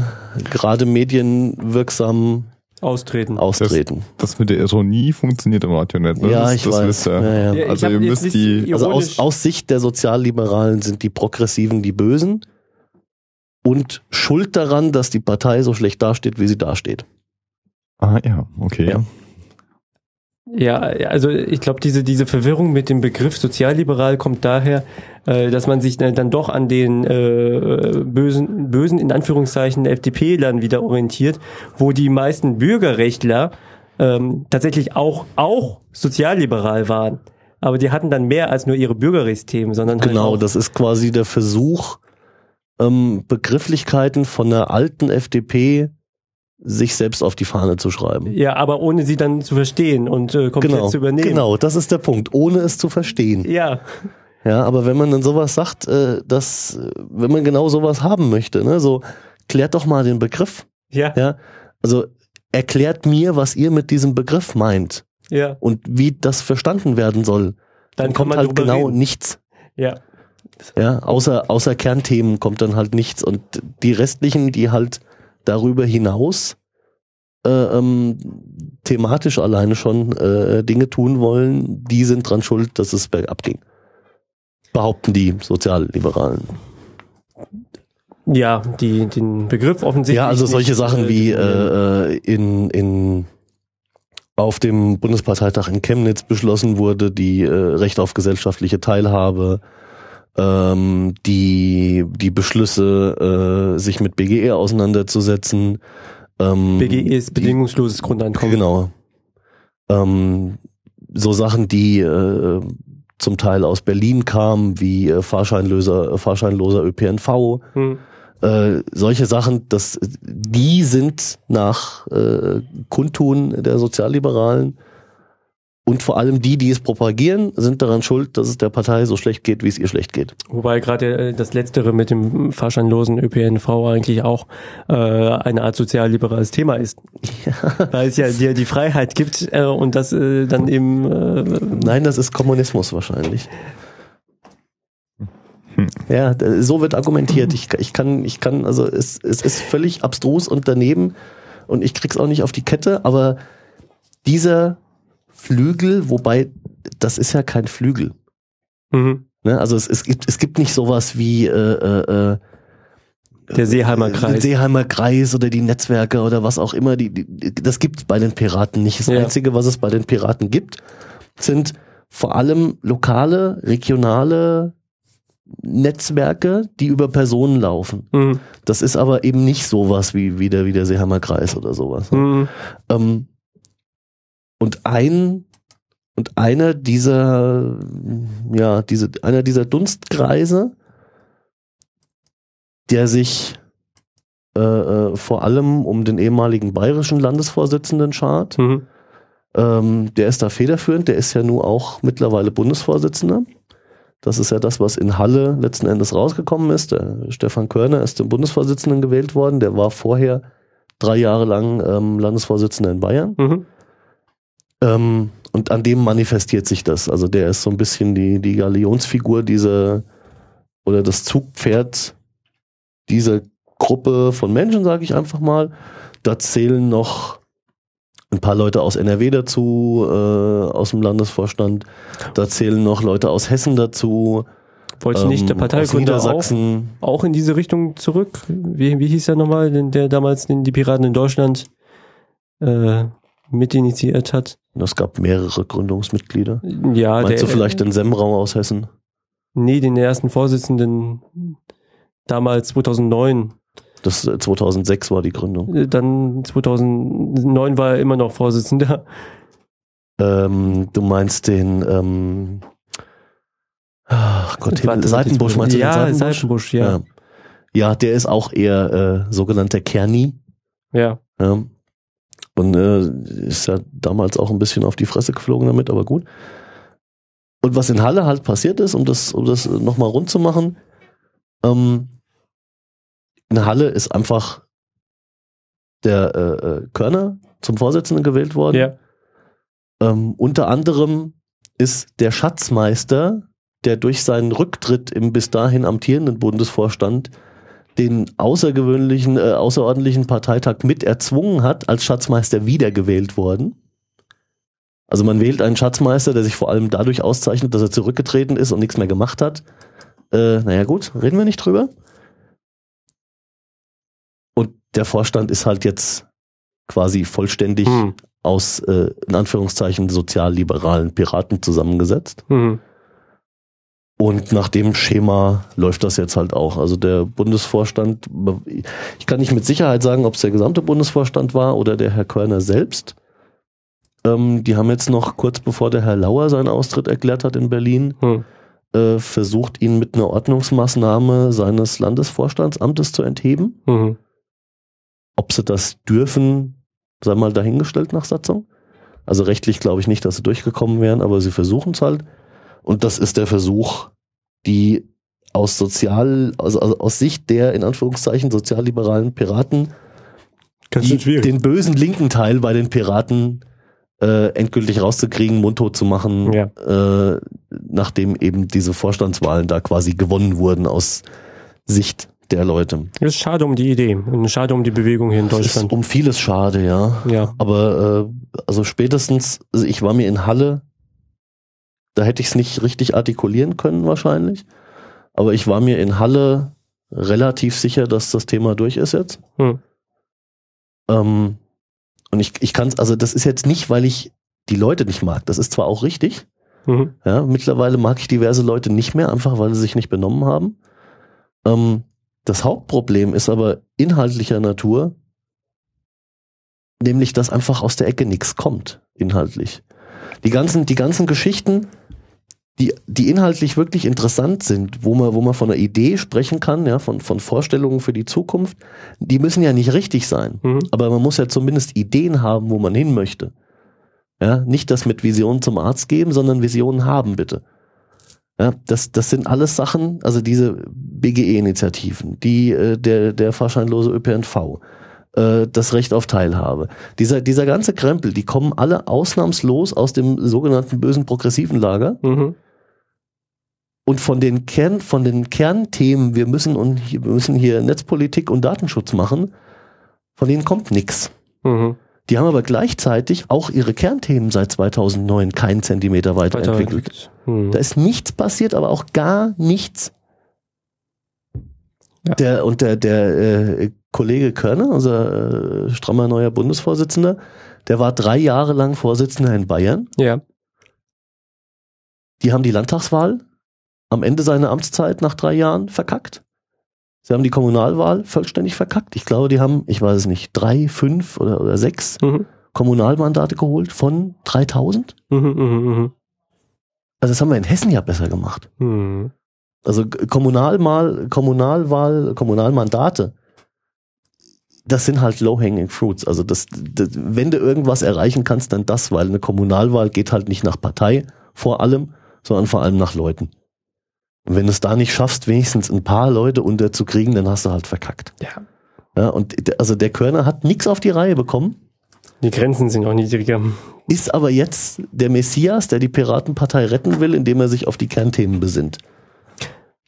gerade medienwirksam Austreten. austreten. Das mit der Ironie funktioniert im Radio nicht. Ne? Ja, das, ich das weiß. wisst ihr. Ja, ja. Also ihr müsst die, Also aus, aus Sicht der Sozialliberalen sind die Progressiven die Bösen und schuld daran, dass die Partei so schlecht dasteht, wie sie dasteht. Ah ja, okay. Ja. Ja, also ich glaube, diese, diese Verwirrung mit dem Begriff sozialliberal kommt daher, äh, dass man sich dann doch an den äh, bösen, bösen, in Anführungszeichen, FDP-Lern wieder orientiert, wo die meisten Bürgerrechtler ähm, tatsächlich auch, auch sozialliberal waren. Aber die hatten dann mehr als nur ihre Bürgerrechtsthemen, sondern halt Genau, auch, das ist quasi der Versuch, ähm, Begrifflichkeiten von der alten FDP sich selbst auf die Fahne zu schreiben. ja, aber ohne sie dann zu verstehen und äh, komplett Genau, zu übernehmen. genau, das ist der Punkt, ohne es zu verstehen. Ja, Ja, aber wenn man dann sowas sagt, äh, dass, wenn man genau sowas haben möchte, ne, so, klärt doch mal den Begriff. ja, Ja, also erklärt mir, was ihr mit diesem Begriff meint ja. und wie das verstanden werden soll. Dann Dann kommt halt genau reden. nichts. Ja, Ja, außer, außer Kernthemen kommt dann halt nichts. Und die restlichen, die halt darüber hinaus äh, ähm, thematisch alleine schon äh, Dinge tun wollen, die sind dran schuld, dass es bergab ging. Behaupten die Sozialliberalen. ja, die, den Begriff offensichtlich. Ja, also solche nicht, Sachen äh, wie definieren. äh, in, in auf dem Bundesparteitag in Chemnitz beschlossen wurde, die äh, Recht auf gesellschaftliche Teilhabe, ähm, die, die Beschlüsse, äh, sich mit BGE auseinanderzusetzen. Ähm, BGE ist die- bedingungsloses Grundeinkommen. Genau. Ähm, so Sachen, die äh, zum Teil aus Berlin kamen, wie äh, Fahrscheinloser, Fahrscheinloser ÖPNV, Hm. äh, solche Sachen, das, die sind nach äh, Kundtun der Sozialliberalen und vor allem die, die es propagieren, sind daran schuld, dass es der Partei so schlecht geht, wie es ihr schlecht geht. Wobei gerade äh, das Letztere mit dem fahrscheinlosen ÖPNV eigentlich auch äh, eine Art sozialliberales Thema ist. Weil es ja dir die Freiheit gibt äh, und das äh, dann eben äh, Nein, das ist Kommunismus wahrscheinlich. Ja, d- so wird argumentiert. Ich, ich kann, ich kann, also es, es ist völlig abstrus und daneben und ich krieg's auch nicht auf die Kette, aber dieser Flügel, wobei das ist ja kein Flügel. mhm. Ne? Also es, es gibt es gibt nicht sowas wie äh, äh, äh, der Seeheimer den Kreis. Seeheimer Kreis oder die Netzwerke oder was auch immer. Die, die, das gibt bei den Piraten nicht. Das Ja. Einzige, was es bei den Piraten gibt, sind vor allem lokale, regionale Netzwerke, die über Personen laufen. Mhm. Das ist aber eben nicht sowas wie, wie, der, wie der Seeheimer Kreis oder sowas. Mhm. Ähm, und ein und einer dieser, ja, diese, einer dieser Dunstkreise, der sich äh, äh, vor allem um den ehemaligen bayerischen Landesvorsitzenden schart, Mhm. ähm, der ist da federführend, der ist ja nun auch mittlerweile Bundesvorsitzender. Das ist ja das, was in Halle letzten Endes rausgekommen ist. Der Stefan Körner ist zum Bundesvorsitzenden gewählt worden. Der war vorher drei Jahre lang ähm, Landesvorsitzender in Bayern. Mhm. Ähm, und an dem manifestiert sich das. Also der ist so ein bisschen die, die Galionsfigur dieser oder das Zugpferd dieser Gruppe von Menschen, sage ich einfach mal. Da zählen noch ein paar Leute aus NRW dazu, äh, aus dem Landesvorstand. Da zählen noch Leute aus Hessen dazu. Wollte nicht der ähm, Parteigründer auch, auch in diese Richtung zurück? Wie, wie hieß er nochmal, der damals den, die Piraten in Deutschland äh, mitinitiiert hat? Es gab mehrere Gründungsmitglieder. Ja, Meinst der, du vielleicht den Semrau aus Hessen? Nee, den ersten Vorsitzenden damals 2009. Das äh, 2006 war die Gründung. Äh, Dann 2009 war er immer noch Vorsitzender. Ähm, du meinst den, ähm, ach Gott, Warte, Seitenbusch, meinst du ja, den Seitenbusch, ja. ja. Ja, der ist auch eher äh, sogenannter Kerni. Ja. Ja. Und äh, ist ja damals auch ein bisschen auf die Fresse geflogen damit, aber gut. Und was in Halle halt passiert ist, um das, um das nochmal rund zu machen, ähm, in Halle ist einfach der äh, äh, Körner zum Vorsitzenden gewählt worden. Ja. Ähm, unter anderem ist der Schatzmeister, der durch seinen Rücktritt im bis dahin amtierenden Bundesvorstand den außergewöhnlichen, äh, außerordentlichen Parteitag mit erzwungen hat, als Schatzmeister wiedergewählt worden. Also man wählt einen Schatzmeister, der sich vor allem dadurch auszeichnet, dass er zurückgetreten ist und nichts mehr gemacht hat. Äh, naja gut, reden wir nicht drüber. Und der Vorstand ist halt jetzt quasi vollständig Hm. aus, äh, in Anführungszeichen, sozialliberalen Piraten zusammengesetzt. Mhm. Und nach dem Schema läuft das jetzt halt auch. Also der Bundesvorstand, ich kann nicht mit Sicherheit sagen, ob es der gesamte Bundesvorstand war oder der Herr Körner selbst. Ähm, die haben jetzt noch kurz bevor der Herr Lauer seinen Austritt erklärt hat in Berlin, Hm. äh, versucht, ihn mit einer Ordnungsmaßnahme seines Landesvorstandsamtes zu entheben. Mhm. Ob sie das dürfen, sei mal dahingestellt nach Satzung. Also rechtlich glaube ich nicht, dass sie durchgekommen wären, aber sie versuchen es halt. Und das ist der Versuch, die aus sozial, also, also aus Sicht der in Anführungszeichen sozialliberalen Piraten, den bösen linken Teil bei den Piraten äh, endgültig rauszukriegen, mundtot zu machen, Ja. äh, nachdem eben diese Vorstandswahlen da quasi gewonnen wurden aus Sicht der Leute. Das ist schade um die Idee und schade um die Bewegung hier in Es ist Deutschland. um vieles schade, ja. Ja. Aber äh, also spätestens, also ich war mir in Halle, da hätte ich es nicht richtig artikulieren können wahrscheinlich. Aber ich war mir in Halle relativ sicher, dass das Thema durch ist jetzt. Hm. Ähm, und ich, ich kann es, also das ist jetzt nicht, weil ich die Leute nicht mag. Das ist zwar auch richtig. Mhm. Ja, mittlerweile mag ich diverse Leute nicht mehr, einfach weil sie sich nicht benommen haben. Ähm, das Hauptproblem ist aber inhaltlicher Natur, nämlich dass einfach aus der Ecke nichts kommt, inhaltlich. Die ganzen, die ganzen Geschichten, die, die inhaltlich wirklich interessant sind, wo man, wo man von einer Idee sprechen kann, ja, von, von Vorstellungen für die Zukunft, die müssen ja nicht richtig sein. Mhm. Aber man muss ja zumindest Ideen haben, wo man hin möchte. Ja, nicht das mit Visionen zum Arzt geben, sondern Visionen haben, bitte. Ja, das, das sind alles Sachen, also diese BGE-Initiativen, die, äh, der, der fahrscheinlose ÖPNV, äh, das Recht auf Teilhabe. Dieser, dieser ganze Krempel, die kommen alle ausnahmslos aus dem sogenannten bösen progressiven Lager. Mhm. Und von den Kern, von den Kernthemen, wir müssen und hier, wir müssen hier Netzpolitik und Datenschutz machen, von denen kommt nichts. Mhm. Die haben aber gleichzeitig auch ihre Kernthemen seit 2009 keinen Zentimeter weiterentwickelt. Mhm. Da ist nichts passiert, aber auch gar nichts. Ja. Der, und der, der äh, Kollege Körner, unser äh, strammer neuer Bundesvorsitzender, der war drei Jahre lang Vorsitzender in Bayern. Ja. Die haben die Landtagswahl am Ende seiner Amtszeit nach drei Jahren verkackt. Sie haben die Kommunalwahl vollständig verkackt. Ich glaube, die haben, ich weiß es nicht, drei, fünf oder, oder sechs Mhm. Kommunalmandate geholt von 3000. Mhm. Mhm. Mhm. Also das haben wir in Hessen ja besser gemacht. Mhm. Also Kommunalmal, Kommunalwahl, Kommunalmandate, das sind halt low-hanging fruits. Also das, das, wenn du irgendwas erreichen kannst, dann das, weil eine Kommunalwahl geht halt nicht nach Partei vor allem, sondern vor allem nach Leuten. Und wenn du es da nicht schaffst, wenigstens ein paar Leute unterzukriegen, dann hast du halt verkackt. Ja. Ja, und also der Körner hat nichts auf die Reihe bekommen, Die Grenzen sind auch niedriger. ist aber jetzt der Messias, der die Piratenpartei retten will, indem er sich auf die Kernthemen besinnt.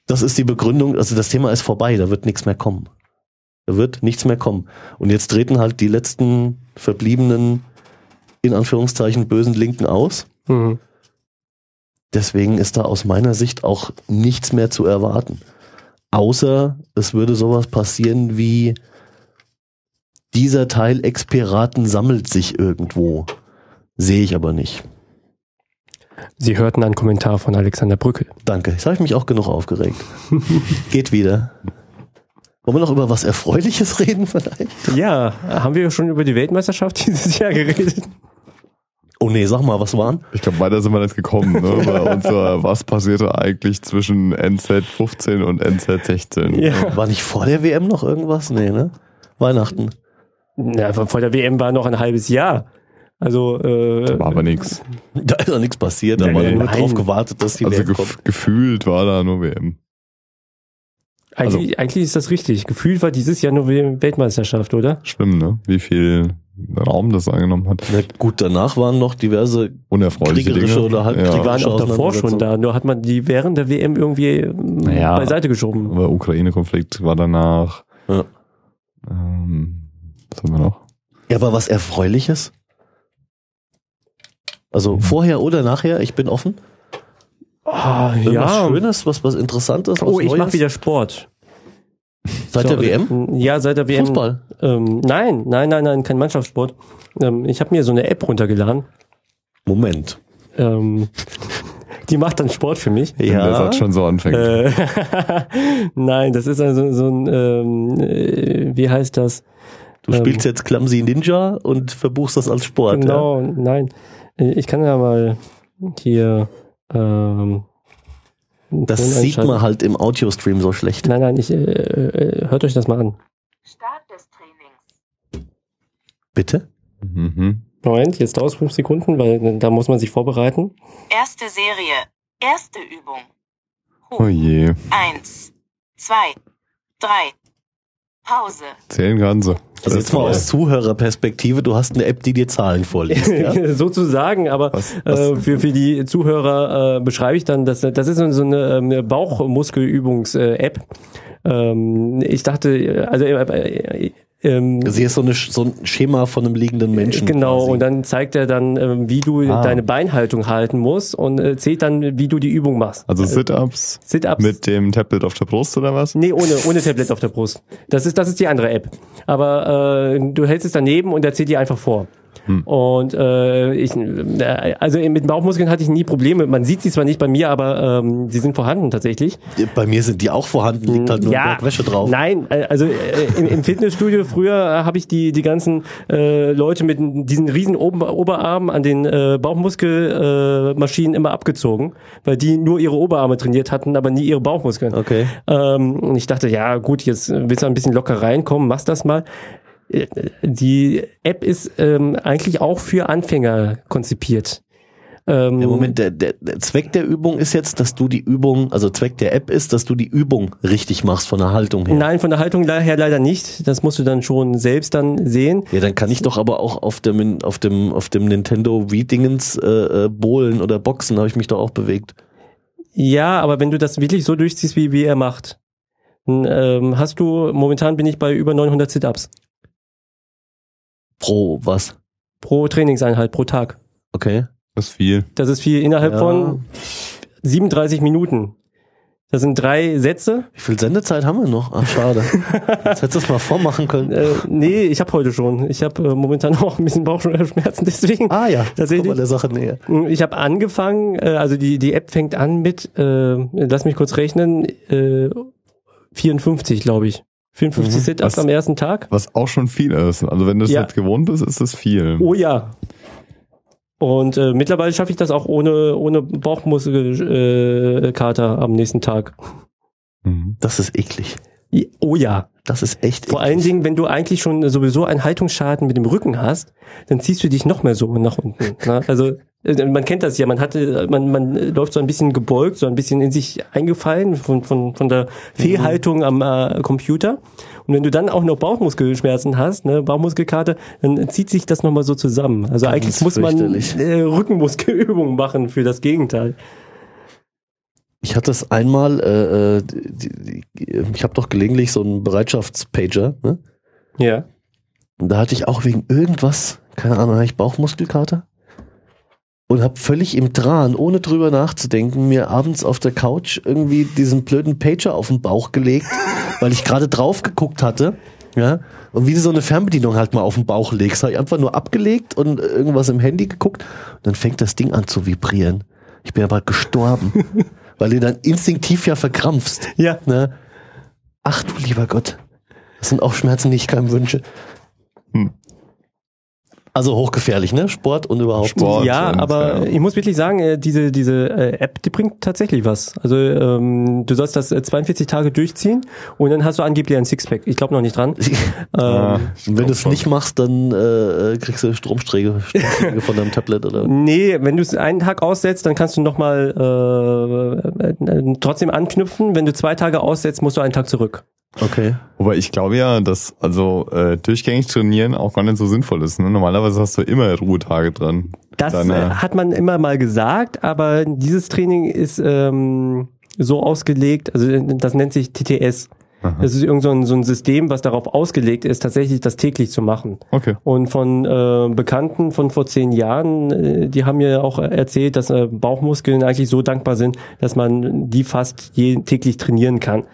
Das ist die Begründung, also das Thema ist vorbei, da wird nichts mehr kommen. Da wird nichts mehr kommen. Und jetzt treten halt die letzten verbliebenen, in Anführungszeichen, bösen Linken aus. Mhm. Deswegen ist da aus meiner Sicht auch nichts mehr zu erwarten. Außer es würde sowas passieren wie dieser Teil Ex-Piraten sammelt sich irgendwo. Sehe ich aber nicht. Sie hörten einen Kommentar von Alexander Brückel. Danke. Jetzt habe ich mich auch genug aufgeregt. Geht wieder. Wollen wir noch über was Erfreuliches reden vielleicht? Ja, haben wir schon über die Weltmeisterschaft dieses Jahr geredet? Oh nee, sag mal, was waren? Ich glaube, weiter sind wir nicht gekommen. Ne? Bei unserer, was passierte eigentlich zwischen NZ 15 und NZ 16? Ja. War nicht vor der WM noch irgendwas? Nee, ne? Weihnachten. Na, vor der WM war noch ein halbes Jahr. Also, äh, War aber nichts. Da ist doch nichts passiert, da Nee, war nee, nur nein. drauf gewartet, dass die Also WM gef kommt. gefühlt war da nur WM. Eigentlich, eigentlich ist das richtig. Gefühlt war dieses Jahr nur Weltmeisterschaft, oder? Schlimm, ne? Wie viel Raum das eingenommen hat. Na gut, danach waren noch diverse Unerfreuliche kriegerische Dinge. oder Die halbkriegerische waren auch davor schon da. Nur hat man die während der WM irgendwie ähm, Naja. beiseite geschoben. Aber Ukraine-Konflikt war danach. Ja. Ähm, was haben wir noch? Ja, aber was Erfreuliches? Also vorher oder nachher, ich bin offen. Ah, Irgendwas ja. Schönes, was, was Interessantes, was Oh, ich Neues. mache wieder Sport. Seit der WM? Ja, seit der WM. Fußball? Ähm, nein, nein, nein, nein, kein Mannschaftssport. Ähm, ich habe mir so eine App runtergeladen. Moment. Ähm, die macht dann Sport für mich. Wenn der Satz schon so anfängt. Äh, nein, das ist also so ein, ähm, äh, wie heißt das? Du Ähm. spielst jetzt Clumsy Ninja und verbuchst das als Sport. Genau, nein. Äh, Ich kann ja mal hier. Ähm? Das sieht man halt im Audiostream so schlecht. Nein, nein, ich, äh, äh, hört euch das mal an. Start des Trainings. Bitte? Mhm. Moment, jetzt dauert es fünf Sekunden, weil da muss man sich vorbereiten. Erste Serie. Erste Übung. Oh je. Eins, zwei, drei. Pause. Zählen Ganze. Also jetzt mal aus Zuhörerperspektive, du hast eine App, die dir Zahlen vorliest. Ja? Sozusagen, aber Was- Äh, für, für die Zuhörer äh, beschreibe ich dann, dass das ist so eine, ähm, eine Bauchmuskelübungs-App. Ähm, ich dachte, äh, also äh, äh, ähm, Also hier ist so, eine, so ein Schema von einem liegenden Menschen. Genau, quasi. und dann zeigt er dann, ähm, wie du Ah. deine Beinhaltung halten musst und äh, zählt dann, wie du die Übung machst. Also Sit-Ups Sit-Ups. mit dem Tablet auf der Brust oder was? Nee, ohne, ohne Tablet auf der Brust. Das ist, das ist die andere App. Aber äh, du hältst es daneben und er zählt dir einfach vor. Und äh, ich, äh, also mit Bauchmuskeln hatte ich nie Probleme. Man sieht sie zwar nicht bei mir, aber ähm, sie sind vorhanden tatsächlich. Bei mir sind die auch vorhanden, liegt halt nur ein Berg Wäsche drauf. Nein, äh, also äh, im, im Fitnessstudio früher äh, habe ich die die ganzen äh, Leute mit diesen riesen Ober Oberarmen an den äh, Bauchmuskelmaschinen äh, immer abgezogen, weil die nur ihre Oberarme trainiert hatten, aber nie ihre Bauchmuskeln. Okay. Ähm, und ich dachte, ja gut, jetzt willst du ein bisschen locker reinkommen, machst das mal. Die App ist ähm, eigentlich auch für Anfänger konzipiert. Ähm, Ja, Moment, der, der, der Zweck der Übung ist jetzt, dass du die Übung, also Zweck der App ist, dass du die Übung richtig machst von der Haltung her. Nein, von der Haltung her leider nicht. Das musst du dann schon selbst dann sehen. Ja, dann kann ich doch aber auch auf dem auf dem auf dem Nintendo Wii Dingens äh, äh, Bohlen oder Boxen habe ich mich doch auch bewegt. Ja, aber wenn du das wirklich so durchziehst, wie, wie er macht, dann, ähm, hast du, momentan bin ich bei über 900 Sit-Ups Pro was? pro Trainingseinheit pro Tag. Okay. Das ist viel. Das ist viel innerhalb Ja. von 37 Minuten. Das sind drei Sätze. Wie viel Sendezeit haben wir noch? Ach, schade. Jetzt hättest du es mal vormachen können. Äh, nee, ich habe heute schon. Ich habe äh, momentan auch ein bisschen Bauchschmerzen, deswegen. Ah ja, Tatsächlich. Der Sache näher. Ich habe angefangen, äh, also die, die App fängt an mit, äh, lass mich kurz rechnen, äh, 54, glaube ich. 54 Sit-Ups Was? am ersten Tag. Was auch schon viel ist. Also wenn du es Ja. jetzt gewohnt bist, ist es viel. Oh ja. Und äh, mittlerweile schaffe ich das auch ohne, ohne Bauchmuskelkater äh, Kater am nächsten Tag. Mhm. Das ist eklig. Oh ja. Das ist echt Vor eklig. allen Dingen, wenn du eigentlich schon sowieso einen Haltungsschaden mit dem Rücken hast, dann ziehst du dich noch mehr so nach unten. Ne? Also man kennt das ja, man hatte, man, man läuft so ein bisschen gebeugt, so ein bisschen in sich eingefallen von, von, von der Fehlhaltung am äh, Computer. Und wenn du dann auch noch Bauchmuskelschmerzen hast, ne, Bauchmuskelkarte, dann zieht sich das nochmal so zusammen. Also Ganz eigentlich muss man äh, Rückenmuskelübungen machen für das Gegenteil. Ich hatte es einmal, äh, äh, die, die, ich habe doch gelegentlich so einen Bereitschaftspager, ne? Ja. Und da hatte ich auch wegen irgendwas, keine Ahnung, hatte ich Bauchmuskelkater und habe völlig im Dran, ohne drüber nachzudenken, mir abends auf der Couch irgendwie diesen blöden Pager auf den Bauch gelegt, weil ich gerade drauf geguckt hatte. Ja, und wie du so eine Fernbedienung halt mal auf den Bauch legst, habe ich einfach nur abgelegt und irgendwas im Handy geguckt und dann fängt das Ding an zu vibrieren. Ich bin aber gestorben, weil du dann instinktiv ja verkrampfst. Ja. Ne? Ach du lieber Gott. Das sind auch Schmerzen, die ich keinem wünsche. Also hochgefährlich, ne? Sport und überhaupt. Sport. ja, und, aber ja. ich muss wirklich sagen, äh, diese diese äh, App, die bringt tatsächlich was. Also ähm, du sollst das äh, 42 Tage durchziehen und dann hast du angeblich ein Sixpack. Ich glaube noch nicht dran. Ah, Ähm, Und wenn du es nicht machst, dann äh, kriegst du Stromschläge, Stromschläge von deinem Tablet oder. Nee, wenn du es einen Tag aussetzt, dann kannst du nochmal äh, äh, trotzdem anknüpfen. Wenn du zwei Tage aussetzt, musst du einen Tag zurück. Okay. Wobei ich glaube ja, dass also äh, durchgängig trainieren auch gar nicht so sinnvoll ist. Ne? Normalerweise hast du immer Ruhetage dran. Das Deine- äh, hat man immer mal gesagt, aber dieses Training ist ähm, so ausgelegt, also äh, das nennt sich TTS. Aha. Das ist irgend so ein, so ein System, was darauf ausgelegt ist, tatsächlich das täglich zu machen. Okay. Und von äh, Bekannten von vor zehn Jahren, äh, die haben mir auch erzählt, dass äh, Bauchmuskeln eigentlich so dankbar sind, dass man die fast je, täglich trainieren kann.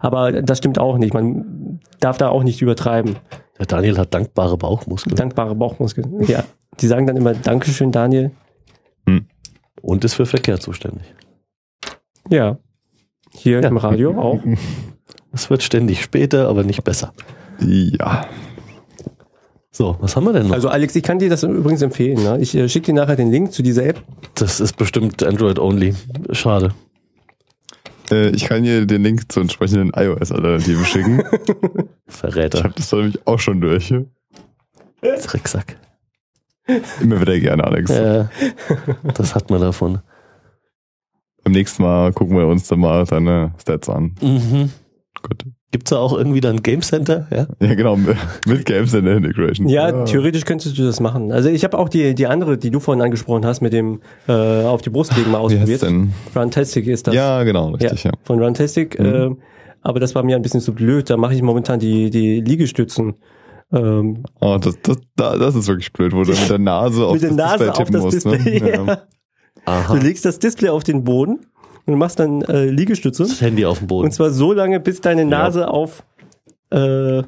Aber das stimmt auch nicht. Man darf da auch nicht übertreiben. Der Daniel hat dankbare Bauchmuskeln Dankbare Bauchmuskeln. Ja. Die sagen dann immer Dankeschön, Daniel. und ist für Verkehr zuständig. Ja. Hier Ja. im Radio auch. Es wird ständig später, aber nicht besser. Ja. So, was haben wir denn noch? Also Alex, ich kann dir das übrigens empfehlen. Ne? Ich äh, schicke dir nachher den Link zu dieser App. das ist bestimmt Android only. Schade. Äh, ich kann dir den Link zur entsprechenden iOS-Alternative schicken. Ich Verräter. habe das nämlich auch schon durch. Drecksack. Immer wieder gerne, Alex. Äh, das hat man davon. Beim nächsten Mal gucken wir uns dann mal deine Stats an. Mhm. Gut. Gibt's da auch irgendwie dann Game Center? Ja. Ja, genau, mit in der Integration. Ja, theoretisch könntest du das machen. Also ich habe auch die, die andere, die du vorhin angesprochen hast, mit dem äh, auf die Brust legen mal Wie ausprobiert. denn? Runtastic ist das. Ja, genau, richtig, ja. Von Runtastic. Mhm. Äh, aber das war mir ein bisschen zu blöd. Da mache ich momentan die, die Liegestützen. Ähm, Oh, das, das, da- das ist wirklich blöd, wo du mit der Nase auf mit der das Nase Display auf tippen das musst. Display. Ne? Ja. Ja. Du legst das Display auf den Boden und machst dann äh, Liegestütze. Das Handy auf dem Boden. Und zwar so lange, bis deine Nase auf äh,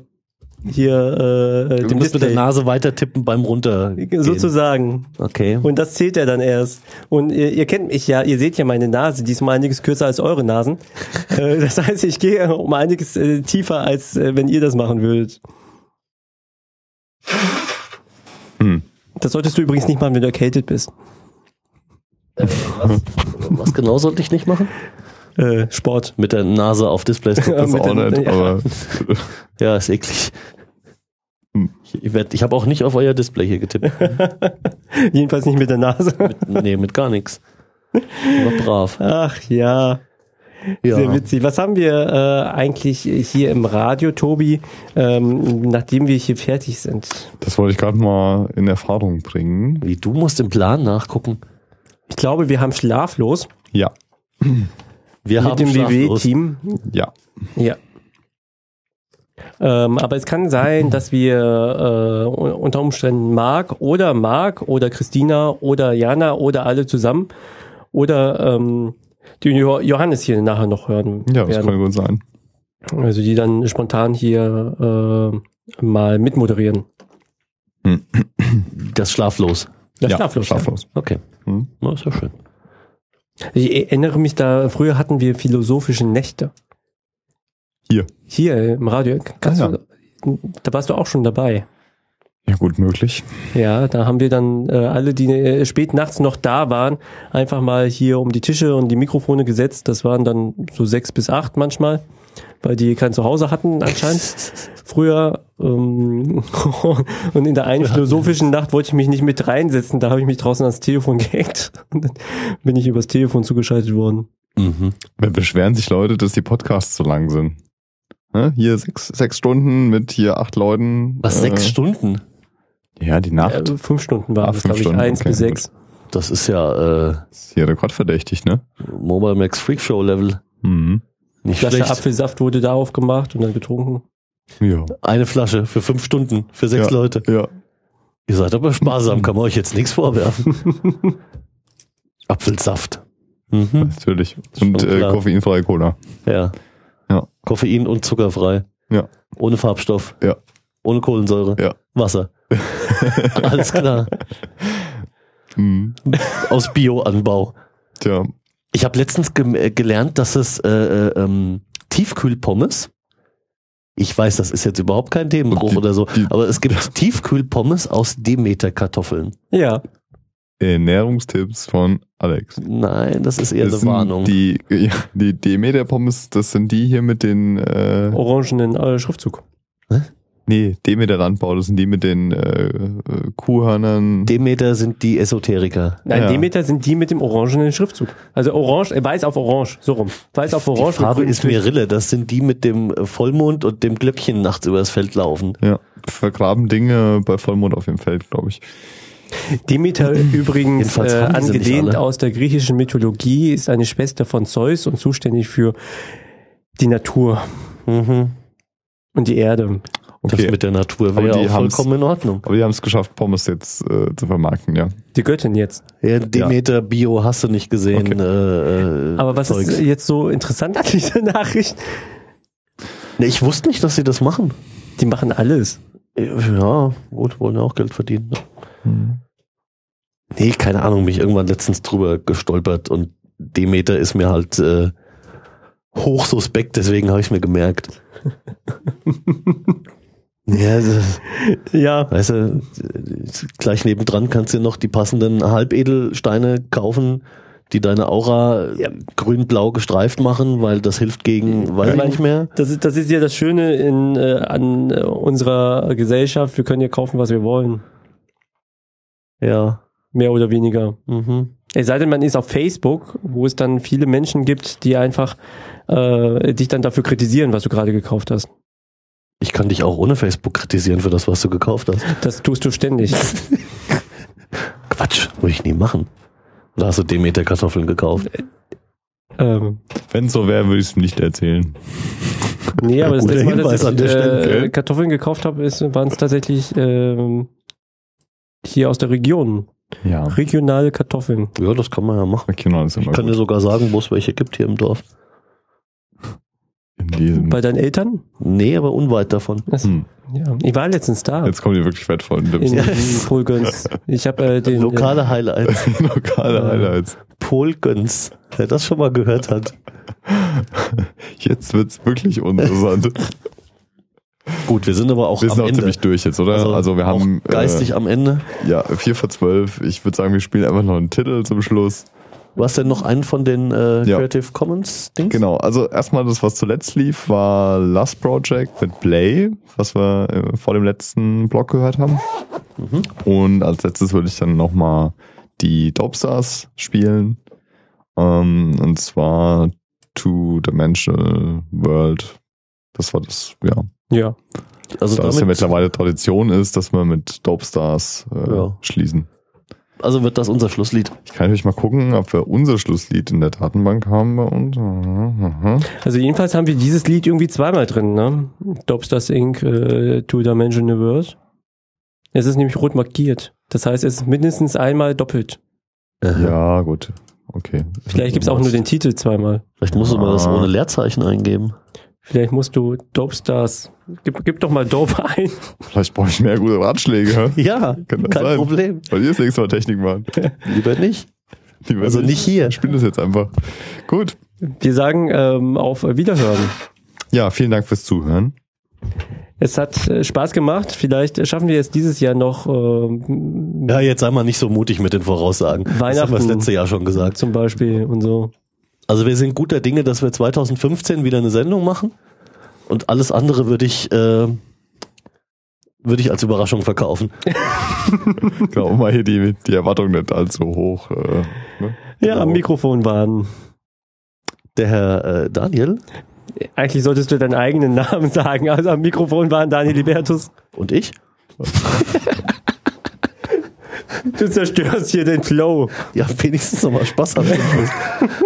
hier äh, Du dem musst mit der Nase weiter tippen beim runter. sozusagen. Okay. Und das zählt er dann erst. Und ihr, ihr kennt mich ja, ihr seht ja meine Nase, die ist um einiges kürzer als eure Nasen. äh, das heißt, ich gehe um einiges äh, tiefer, als äh, wenn ihr das machen würdet. Hm. Das solltest du übrigens nicht machen, wenn du erkältet bist. Was, was genau sollte ich nicht machen? Äh, Sport. Mit der Nase auf Displays gucken. Das mit auch den- nicht, ja. aber Ja, ist eklig. Hm. Ich, werd- ich habe auch nicht auf euer Display hier getippt. Jedenfalls nicht mit der Nase. nee, mit gar nichts. War brav. Ach ja. Ja. Sehr witzig. Was haben wir äh, eigentlich hier im Radio, Tobi, ähm, nachdem wir hier fertig sind? das wollte ich gerade mal in Erfahrung bringen. Wie, du musst im Plan nachgucken. Ich glaube, wir haben schlaflos Ja, Wir mit haben dem. WWE-Team. ja. Ja. Ähm, aber es kann sein, dass wir äh, unter Umständen Marc oder Marc oder Christina oder Jana oder alle zusammen oder ähm, den Jo- Johannes hier nachher noch hören Ja, das werden. kann gut sein. Also die dann spontan hier äh, mal mitmoderieren. Das schlaflos. Das ja, schlaflos. schlaflos. Okay. Hm. Na, ist ja schön. Ich erinnere mich da, früher hatten wir philosophische Nächte. Hier. Hier im Radio. Ah, ja. du, da warst du auch schon dabei. Ja, gut möglich. Ja, da haben wir dann äh, alle, die äh, spät nachts noch da waren, einfach mal hier um die Tische und die Mikrofone gesetzt. Das waren dann so sechs bis acht manchmal, weil die kein Zuhause hatten anscheinend früher. Ähm, und in der einen philosophischen Nacht wollte ich mich nicht mit reinsetzen. Da habe ich mich draußen ans Telefon gehackt. Und dann bin ich übers Telefon zugeschaltet worden. Mhm. Wer beschweren sich Leute, dass die Podcasts zu lang sind? Ne? Hier sechs, sechs Stunden mit hier acht Leuten. Was, äh, sechs Stunden? Ja, die Nacht. Äh, fünf Stunden waren Ah, es, glaube ich. Eins okay, bis gut. sechs. Das ist ja äh, ist hier rekordverdächtig, ne? Mobile Max Freak Show Level. Mhm. Nicht Flasche schlecht. Apfelsaft wurde da aufgemacht und dann getrunken. Ja. Eine Flasche für fünf Stunden für sechs ja. Leute. Ja. Ihr seid aber sparsam, kann man euch jetzt nichts vorwerfen. Apfelsaft. Mhm. Natürlich. Und äh, koffeinfreie Cola. Ja. Ja. Koffein und zuckerfrei. Ja. Ohne Farbstoff. Ja. Ohne Kohlensäure. Ja. Wasser. Alles klar. Mhm. Aus Bioanbau. Tja. Ich habe letztens gem- äh, gelernt, dass es äh, äh, ähm, Tiefkühlpommes. Ich weiß, das ist jetzt überhaupt kein Themenbruch Die- oder so, die- aber es gibt Tiefkühlpommes aus Demeter-Kartoffeln. Ja. Ernährungstipps von Alex. Nein, das ist eher Das eine Warnung. Die, ja, die Demeter-Pommes, das sind die hier mit den, äh, Orangenen äh, Schriftzug. Nee, Demeter-Landbau, das sind die mit den äh, äh, Kuhhörnern. Demeter sind die Esoteriker. Nein, Ja. Demeter sind die mit dem orangenen Schriftzug. Also orange, äh, weiß auf orange, so rum. Weiß auf Die orange. mit Farbe ist mir Rille. Das sind die mit dem äh, Vollmond und dem Glöckchen nachts übers Feld laufen. ja, vergraben Dinge bei Vollmond auf dem Feld, glaube ich. Demeter übrigens äh, die angelehnt aus der griechischen Mythologie, ist eine Schwester von Zeus und zuständig für die Natur Mhm. und die Erde. Das Okay, mit der Natur wäre die auch vollkommen in Ordnung. aber die haben es geschafft, Pommes jetzt äh, zu vermarkten, ja. Die Göttin jetzt. Ja, Demeter Bio hast du nicht gesehen. Okay. Äh, äh, Aber was Zeugs. ist jetzt so interessant an dieser Nachricht? Nee, ich wusste nicht, dass sie das machen. Die machen alles. Ja, gut, wollen ja auch Geld verdienen. Ne? Hm. Nee, keine Ahnung, mich irgendwann letztens drüber gestolpert und Demeter ist mir halt äh, hochsuspekt, deswegen habe ich mir gemerkt. ja, das, Ja, weißt du, gleich nebendran kannst du noch die passenden Halbedelsteine kaufen, die deine Aura grün-blau gestreift machen, weil das hilft gegen, weiß Ich nicht mehr. das ist, das ist ja das Schöne in, äh, an äh, unserer Gesellschaft. Wir können ja kaufen, was wir wollen. Ja. Mehr oder weniger. Mhm. Es sei denn, man ist auf Facebook, wo es dann viele Menschen gibt, die einfach äh, dich dann dafür kritisieren, was du gerade gekauft hast. Ich kann dich auch ohne Facebook kritisieren für das, was du gekauft hast. Das tust du ständig. Quatsch, würde ich nie machen. Oder hast du Demeter Kartoffeln gekauft? ähm, Wenn es so wäre, würde ich es nicht erzählen. nee, aber das letzte Mal, dass an ich der Stelle, äh? Kartoffeln gekauft habe, waren es tatsächlich ähm, hier aus der Region. Ja. Regionale Kartoffeln. Ja, das kann man ja machen. Genau, das ist Ich kann dir gut. sogar sagen, wo es welche gibt hier im Dorf. In diesem. Bei deinen Eltern? Nee, aber unweit davon. Das, Hm. ja. Ich war letztens da. Jetzt kommen die wirklich in, Tipps. in Polgöns. Ich habe äh, den Lokale Highlights. Lokale Highlights. Polgöns. Wer das schon mal gehört hat. Jetzt wird's wirklich uninteressant. Gut, wir sind aber auch Wir sind am auch Ende. ziemlich durch jetzt, oder? Also, wir auch haben geistig am Ende. Äh, ja, 4 vor 12. Ich würde sagen, wir spielen einfach noch einen Titel zum Schluss. Du hast denn noch einen von den äh, Ja. Creative Commons Dings? Genau, also erstmal das, was zuletzt lief, war Last Project mit Play, was wir äh, vor dem letzten Blog gehört haben. Mhm. Und als letztes würde ich dann nochmal die Dopestars spielen. Ähm, und zwar Two-Dimensional World. Das war das, ja. ja. Also da es ja mittlerweile Tradition ist, dass wir mit Dopestars äh, Ja. schließen. Also wird das unser Schlusslied. Ich kann natürlich mal gucken, ob wir unser Schlusslied in der Datenbank haben bei uns. Also jedenfalls haben wir dieses Lied irgendwie zweimal drin, ne? Dobsters Inc. Äh, Two Dimensional World. Es ist nämlich rot markiert. Das heißt, es ist mindestens einmal doppelt. Ja, gut. Okay. Vielleicht gibt's auch nur den Titel zweimal. Vielleicht musst du mal das Ah. ohne Leerzeichen eingeben. Vielleicht musst du Dopestars. Gib, gib doch mal Dope ein. Vielleicht brauche ich mehr gute Ratschläge. hä? Ja, Kann das kein sein? Problem. Weil ihr das nächste Mal Technik machen. Lieber nicht. Lieber Also nicht hier. Ich spiele das jetzt einfach. Gut. Wir sagen ähm, auf Wiederhören. Ja, vielen Dank fürs Zuhören. Es hat äh, Spaß gemacht. Vielleicht schaffen wir es dieses Jahr noch ähm, Ja, jetzt sei mal nicht so mutig mit den Voraussagen. Das haben wir das Weihnachten. letzte Jahr schon gesagt. zum Beispiel und so. Also wir sind guter Dinge, dass wir 2015 wieder eine Sendung machen. Und alles andere würde ich, äh, würde ich als Überraschung verkaufen. Genau, um mal hier die, die Erwartung nicht allzu hoch. Äh, ne? Ja, am Genau. Mikrofon waren. Der Herr äh, Daniel Eigentlich solltest du deinen eigenen Namen sagen. Also am Mikrofon waren Daniel Libertus. und ich. Du zerstörst hier den Flow. Ja, wenigstens nochmal Spaß haben.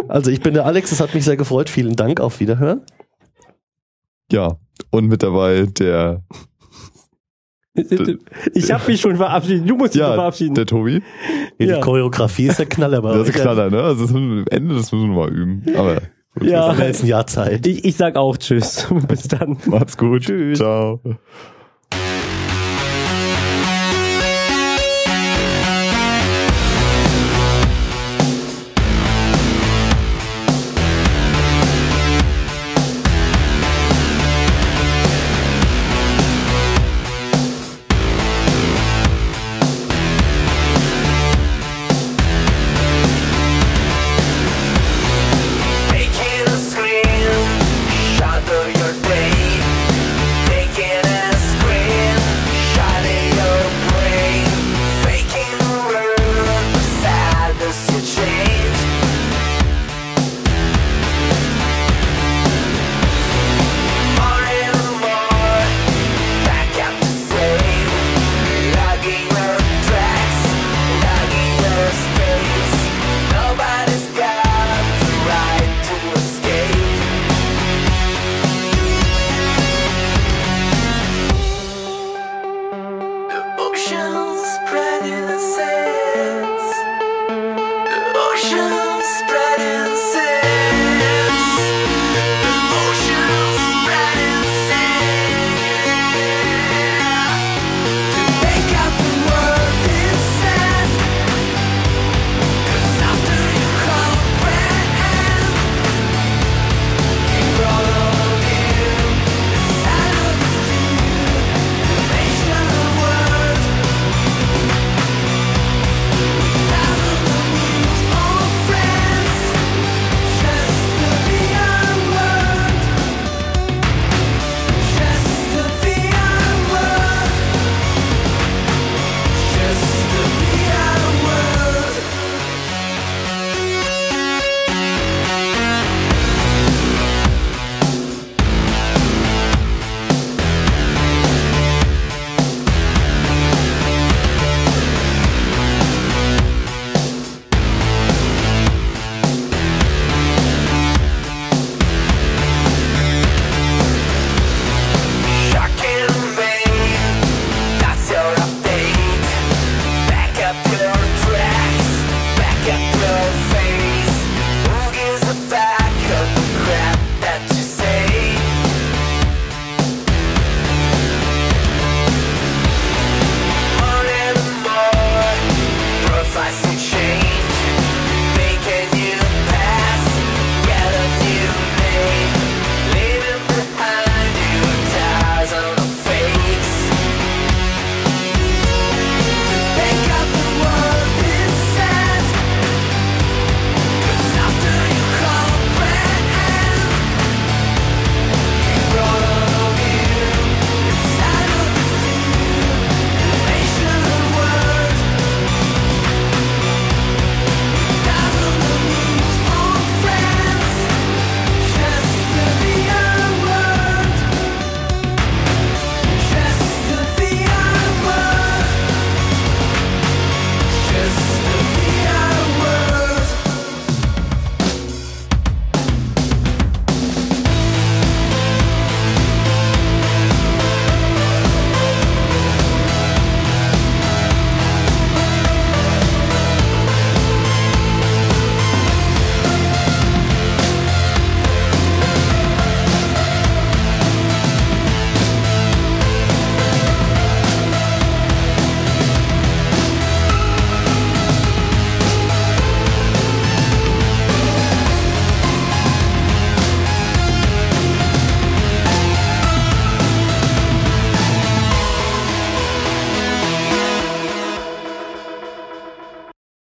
Also ich bin der Alex, es hat mich sehr gefreut. Vielen Dank, auf Wiederhören. Ja, und mit dabei der, Ich habe mich schon verabschiedet. Du musst dich noch ja, verabschieden. der Tobi. Ja. Die Choreografie ist der Knaller bei Das ist Knaller, ne? Also das müssen wir, am Ende, das müssen wir mal üben. Aber gut, Ja. Wir haben ja jetzt ein Jahr Zeit. Ich, ich sag auch Tschüss. Bis dann. macht's gut. Tschüss. Ciao.